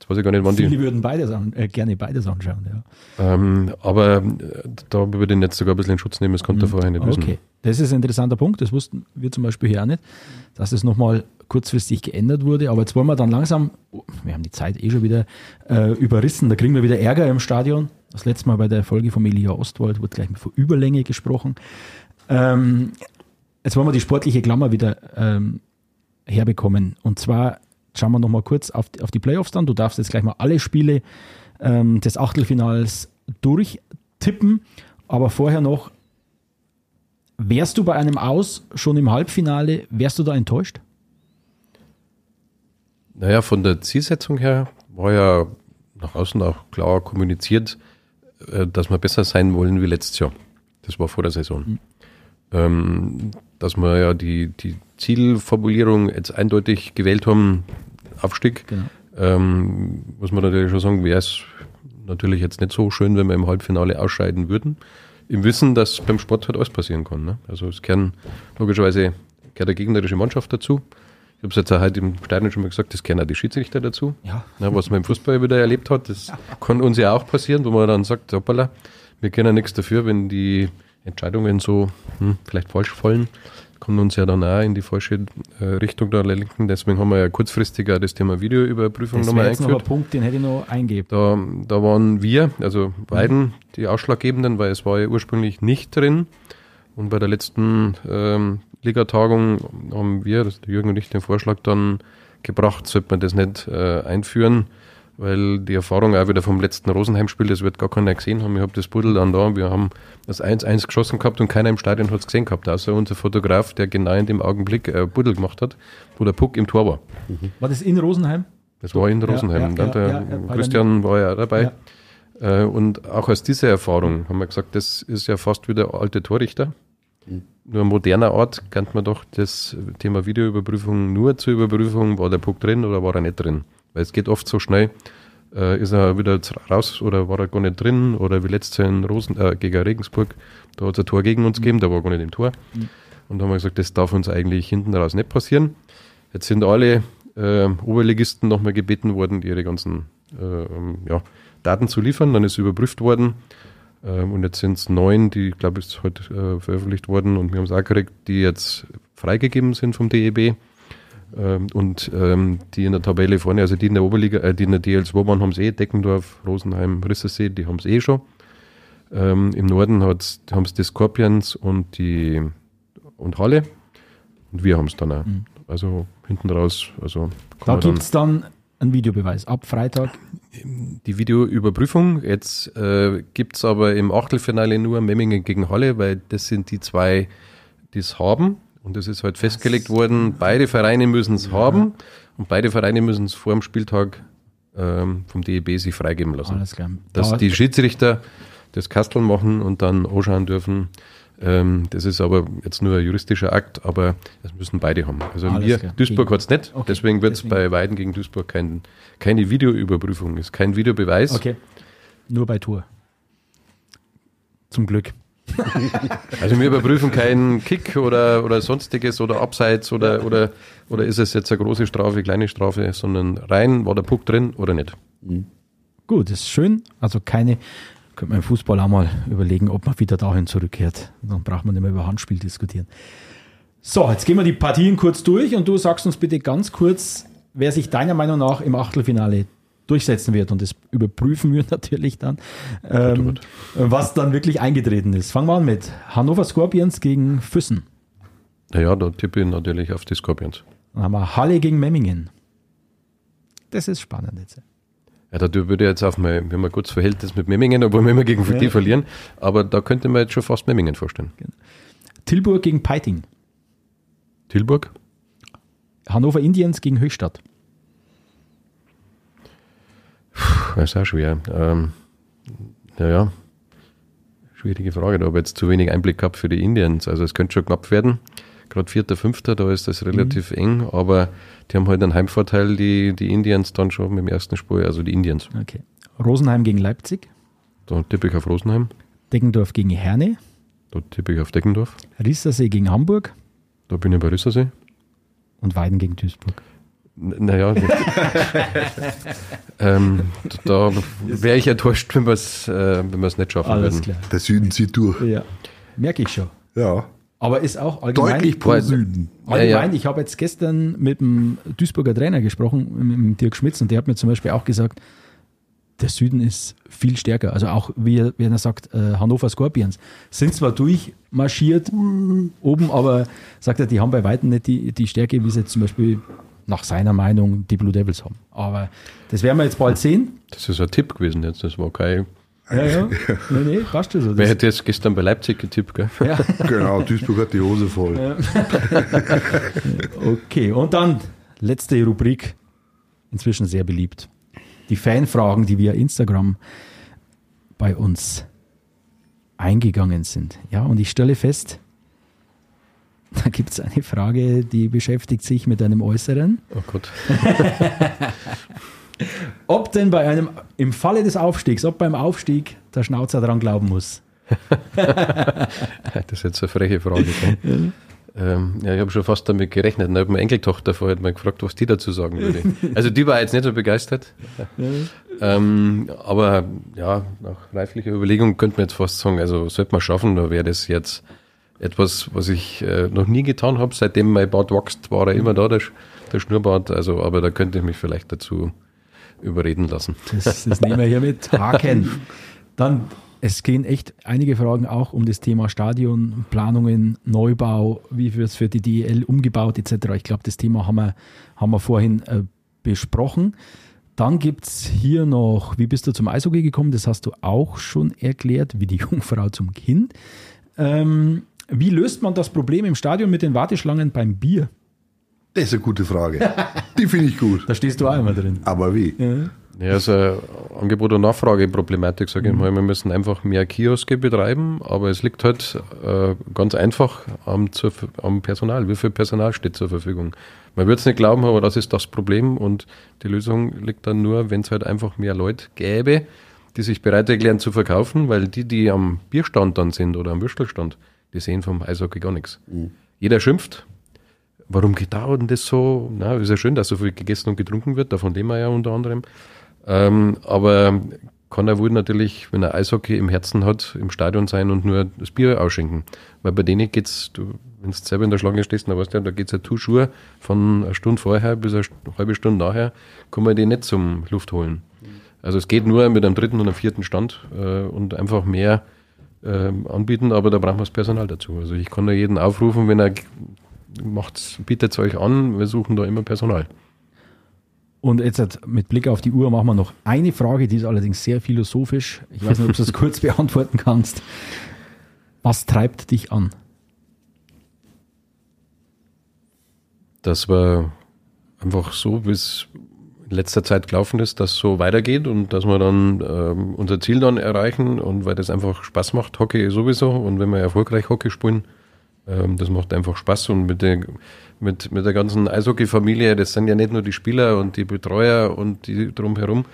jetzt weiß ich gar nicht, wann die. viele würden beides an, äh, gerne beides anschauen. Ja. Ähm, aber äh, da würde ich jetzt sogar ein bisschen in Schutz nehmen, das konnte er vorher nicht wissen. Okay, das ist ein interessanter Punkt. Das wussten wir zum Beispiel hier auch nicht, dass es nochmal kurzfristig geändert wurde. Aber jetzt wollen wir dann langsam, oh, wir haben die Zeit eh schon wieder äh, überrissen, da kriegen wir wieder Ärger im Stadion. Das letzte Mal bei der Folge von Elia Ostwald wurde gleich von Überlänge gesprochen. Ähm, jetzt wollen wir die sportliche Klammer wieder ähm, herbekommen. Und zwar schauen wir nochmal kurz auf die, auf die Playoffs dann. Du darfst jetzt gleich mal alle Spiele ähm, des Achtelfinals durchtippen. Aber vorher noch, wärst du bei einem Aus schon im Halbfinale, wärst du da enttäuscht? Naja, von der Zielsetzung her war ja nach außen auch klar kommuniziert, äh, dass wir besser sein wollen wie letztes Jahr. Das war vor der Saison. Ähm, dass wir ja die, die Zielformulierung jetzt eindeutig gewählt haben, Aufstieg, Genau. ähm, muss man natürlich schon sagen, wäre es natürlich jetzt nicht so schön, wenn wir im Halbfinale ausscheiden würden. Im Wissen, dass beim Sport halt alles passieren kann. Ne? Also es gehören logischerweise gehört eine gegnerische Mannschaft dazu. Ich habe es jetzt auch heute im Stadion schon mal gesagt, das gehören auch die Schiedsrichter dazu. Ja. Ja, was man im Fußball wieder erlebt hat, das kann uns ja auch passieren, wo man dann sagt, hoppala, wir können ja nichts dafür, wenn die Entscheidungen so hm, vielleicht falsch fallen, kann uns ja dann auch in die falsche äh, Richtung da lenken. Deswegen haben wir ja kurzfristiger das Thema Videoüberprüfung Das nochmal wäre jetzt noch ein eingeführt. Punkt, den hätte ich noch eingeben. Da, da waren wir, also beiden, die Ausschlaggebenden, weil es war ja ursprünglich nicht drin. Und bei der letzten ähm, Ligatagung haben wir, das der Jürgen und ich, den Vorschlag dann gebracht, sollte man das nicht äh, einführen, weil die Erfahrung auch wieder vom letzten Rosenheim-Spiel, das wird gar keiner gesehen haben. Ich habe das Buddel dann da, wir haben das 1-1 geschossen gehabt und keiner im Stadion hat es gesehen gehabt, außer unser Fotograf, der genau in dem Augenblick äh, Buddel gemacht hat, wo der Puck im Tor war. War das in Rosenheim? Das war in Rosenheim. ja, ne? der ja, ja, Christian war ja auch dabei. Ja. Äh, Und auch aus dieser Erfahrung haben wir gesagt, das ist ja fast wie der alte Torrichter. Nur ein moderner Art kann man doch das Thema Videoüberprüfung nur zur Überprüfung, war der Puck drin oder war er nicht drin. Weil es geht oft so schnell, äh, ist er wieder raus oder war er gar nicht drin oder wie letztes Jahr in Rosen, äh, gegen Regensburg, da hat es ein Tor gegen uns gegeben, der war gar nicht im Tor. Und da haben wir gesagt, das darf uns eigentlich hinten raus nicht passieren. Jetzt sind alle äh, Oberligisten nochmal gebeten worden, ihre ganzen äh, ähm, ja, Daten zu liefern. Dann ist überprüft worden. Ähm, und jetzt sind es neun, die, glaube ich, ist heute äh, veröffentlicht worden. Und wir haben es auch gekriegt, die jetzt freigegeben sind vom DEB. Ähm, und ähm, die in der Tabelle vorne, also die in der Oberliga, äh, die in der DL2 waren, haben es eh, Deckendorf, Rosenheim, Rissersee, die haben es eh schon. Ähm, Im Norden haben es die Scorpions und die und Halle. Und wir haben es dann auch. Also hinten raus, also Da gibt es dann einen Videobeweis ab Freitag. die Videoüberprüfung. Jetzt äh, gibt es aber im Achtelfinale nur Memmingen gegen Halle, weil das sind die zwei, die es haben. Und das ist halt festgelegt worden, beide Vereine müssen es haben und beide Vereine müssen es vor dem Spieltag ähm, vom DEB sich freigeben lassen. Alles klar. Dass Da- die Schiedsrichter das Kasteln machen und dann anschauen dürfen. Ähm, das ist aber jetzt nur ein juristischer Akt, aber das müssen beide haben. Also Alles wir, klar. Duisburg hat es nicht, Okay, deswegen wird es bei Weiden gegen Duisburg kein, keine Videoüberprüfung, ist kein Videobeweis. Okay. Nur bei Tour. Zum Glück. Also wir überprüfen keinen Kick oder, oder sonstiges oder Abseits oder, oder, oder ist es jetzt eine große Strafe, kleine Strafe, sondern rein, war der Puck drin oder nicht. Gut, ist schön. Also keine, könnte man im Fußball auch mal überlegen, ob man wieder dahin zurückkehrt. Dann braucht man nicht mehr über Handspiel diskutieren. So, jetzt gehen wir die Partien kurz durch und du sagst uns bitte ganz kurz, wer sich deiner Meinung nach im Achtelfinale durchsetzen wird. Und das überprüfen wir natürlich dann, ähm, was dann wirklich eingetreten ist. Fangen wir an mit Hannover Scorpions gegen Füssen. Naja, da tippe ich natürlich auf die Scorpions. Dann haben wir Halle gegen Memmingen. Das ist spannend jetzt. Ja, da würde ich jetzt auf mein, wir haben ein gutes Verhältnis mit Memmingen, obwohl wir immer gegen die Ja. verlieren, aber da könnte man jetzt schon fast Memmingen vorstellen. Tilburg gegen Peiting. Tilburg? Hannover Indians gegen Höchstadt. Das ist auch schwer. Ähm, naja, schwierige Frage. Da habe ich jetzt zu wenig Einblick gehabt für die Indians. Also es könnte schon knapp werden. Gerade vierter, fünfter, da ist das relativ eng, aber die haben halt einen Heimvorteil, die, die Indians dann schon mit dem ersten Spiel, also die Indians. Okay. Rosenheim gegen Leipzig. Da tippe ich auf Rosenheim, Deggendorf gegen Herne. da tippe ich auf Deckendorf, Rissersee gegen Hamburg. da bin ich bei Rissersee. Und Weiden gegen Duisburg. Naja, ähm, da wäre ich enttäuscht, wenn wir es äh, wenn wir es nicht schaffen Alles würden. klar. Der Süden zieht durch. Ja. Merke ich schon. Ja. Aber ist auch allgemein. Deutlich pro Süden. Allgemein, Ja, ja. ich habe jetzt gestern mit dem Duisburger Trainer gesprochen, mit dem Dirk Schmitz, und der hat mir zum Beispiel auch gesagt, der Süden ist viel stärker. Also auch, wie er, wie er sagt, äh, Hannover Scorpions sind zwar durchmarschiert oben, aber sagt er, die haben bei Weitem nicht die, die Stärke, wie sie jetzt zum Beispiel nach seiner Meinung die Blue Devils haben. Aber das werden wir jetzt bald sehen. Das ist ein Tipp gewesen jetzt, das war kein. Ja, ja. Nee, nee, passt schon so. Wer hätte jetzt gestern bei Leipzig getippt, gell? ja. Genau, Duisburg hat die Hose voll. Okay, und dann letzte Rubrik, inzwischen sehr beliebt. Die Fanfragen, die via Instagram bei uns eingegangen sind. Ja, und ich stelle fest, da gibt es eine Frage, die beschäftigt sich mit einem Äußeren. Oh Gott. Ob denn bei einem, im Falle des Aufstiegs, ob beim Aufstieg der Schnauzer dran glauben muss. Das ist jetzt eine freche Frage. Ähm, ja, ich habe schon fast damit gerechnet. Und ich habe meine Enkeltochter vorher mal gefragt, was die dazu sagen würde. Also die war jetzt nicht so begeistert. Ähm, aber ja, nach reiflicher Überlegung könnte man jetzt fast sagen, also sollte man schaffen, da wäre das jetzt etwas, was ich äh, noch nie getan habe. Seitdem mein Bart wächst, war er immer da, der, der Schnurrbart. Also, aber da könnte ich mich vielleicht dazu überreden lassen. Das, das nehmen wir hier mit. Haken. Dann, es gehen echt einige Fragen auch um das Thema Stadion, Planungen, Neubau, wie wird es für die DEL umgebaut etc. Ich glaube, das Thema haben wir, haben wir vorhin äh, besprochen. Dann gibt es hier noch, wie bist du zum Eishockey gekommen? Das hast du auch schon erklärt, wie die Jungfrau zum Kind. Ähm, wie löst man das Problem im Stadion mit den Warteschlangen beim Bier? Das ist eine gute Frage. Die finde ich gut. Da stehst du auch immer drin. Aber wie? Ja, also Angebot- und Nachfrageproblematik, sage ich mal. Wir müssen einfach mehr Kioske betreiben, aber es liegt halt äh, ganz einfach am, zur, am Personal. Wie viel Personal steht zur Verfügung? Man wird es nicht glauben, aber das ist das Problem und die Lösung liegt dann nur, wenn es halt einfach mehr Leute gäbe, die sich bereit erklären zu verkaufen, weil die, die am Bierstand dann sind oder am Würstelstand, die sehen vom Eishockey gar nichts. Jeder schimpft, warum geht dauert denn das so? Na, ist ja schön, dass so viel gegessen und getrunken wird, davon leben wir ja unter anderem. Ähm, aber kann er wohl natürlich, wenn er Eishockey im Herzen hat, im Stadion sein und nur das Bier ausschenken. Weil bei denen geht's, du, wenn du selber in der Schlange stehst, dann weißt du ja, da geht's ja Tuschur von einer Stunde vorher bis eine halbe Stunde nachher, kann man die nicht zum Luft holen. Also es geht nur mit einem dritten und einem vierten Stand äh, und einfach mehr ähm, anbieten, aber da brauchen wir das Personal dazu. Also ich kann da jeden aufrufen, wenn er macht's, bietet es euch an, wir suchen da immer Personal. Und jetzt mit Blick auf die Uhr machen wir noch eine Frage, die ist allerdings sehr philosophisch. Ich weiß nicht, ob du das kurz beantworten kannst. Was treibt dich an? Das war einfach so, wie es letzter Zeit gelaufen ist, dass so weitergeht und dass wir dann ähm, unser Ziel dann erreichen und weil das einfach Spaß macht, Hockey sowieso und wenn wir erfolgreich Hockey spielen, ähm, das macht einfach Spaß und mit der, mit, mit der ganzen Eishockey-Familie, das sind ja nicht nur die Spieler und die Betreuer und die drumherum,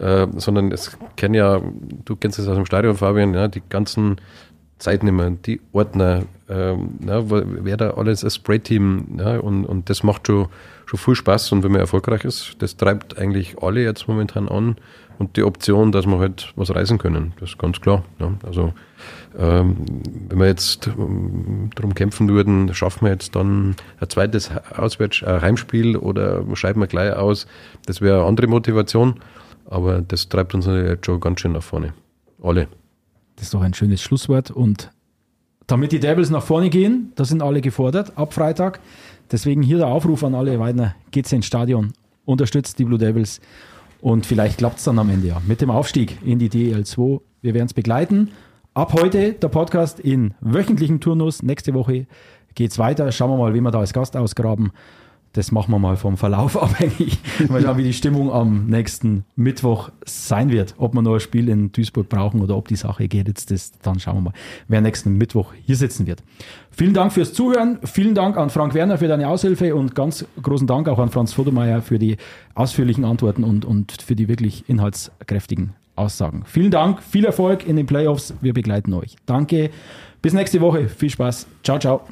äh, sondern es kennen ja, du kennst es aus dem Stadion, Fabian, ja, die ganzen Zeitnehmer, die Ordner, ähm, wo- wer da alles als Spray-Team ja, und, und das macht schon, schon viel Spaß und wenn man erfolgreich ist, das treibt eigentlich alle jetzt momentan an und die Option, dass wir halt was reisen können, das ist ganz klar. Ja. Also ähm, wenn wir jetzt ähm, drum kämpfen würden, schaffen wir jetzt dann ein zweites Auswärts ein Heimspiel oder scheiden wir gleich aus, das wäre eine andere Motivation, aber das treibt uns jetzt schon ganz schön nach vorne. Alle. Das ist doch ein schönes Schlusswort. Und damit die Devils nach vorne gehen, da sind alle gefordert ab Freitag. Deswegen hier der Aufruf an alle Weidner, geht's ins Stadion, unterstützt die Blue Devils und vielleicht klappt es dann am Ende ja mit dem Aufstieg in die DEL2. Wir werden es begleiten. Ab heute der Podcast in wöchentlichen Turnus. Nächste Woche geht es weiter. Schauen wir mal, wie wir da als Gast ausgraben. Das machen wir mal vom Verlauf abhängig. Mal schauen, wie die Stimmung am nächsten Mittwoch sein wird. Ob wir noch ein Spiel in Duisburg brauchen oder ob die Sache geht jetzt, das, dann schauen wir mal, wer nächsten Mittwoch hier sitzen wird. Vielen Dank fürs Zuhören. Vielen Dank an Frank Werner für deine Aushilfe und ganz großen Dank auch an Franz Fodemeyer für die ausführlichen Antworten und, und für die wirklich inhaltskräftigen Aussagen. Vielen Dank, viel Erfolg in den Playoffs. Wir begleiten euch. Danke. Bis nächste Woche. Viel Spaß. Ciao, ciao.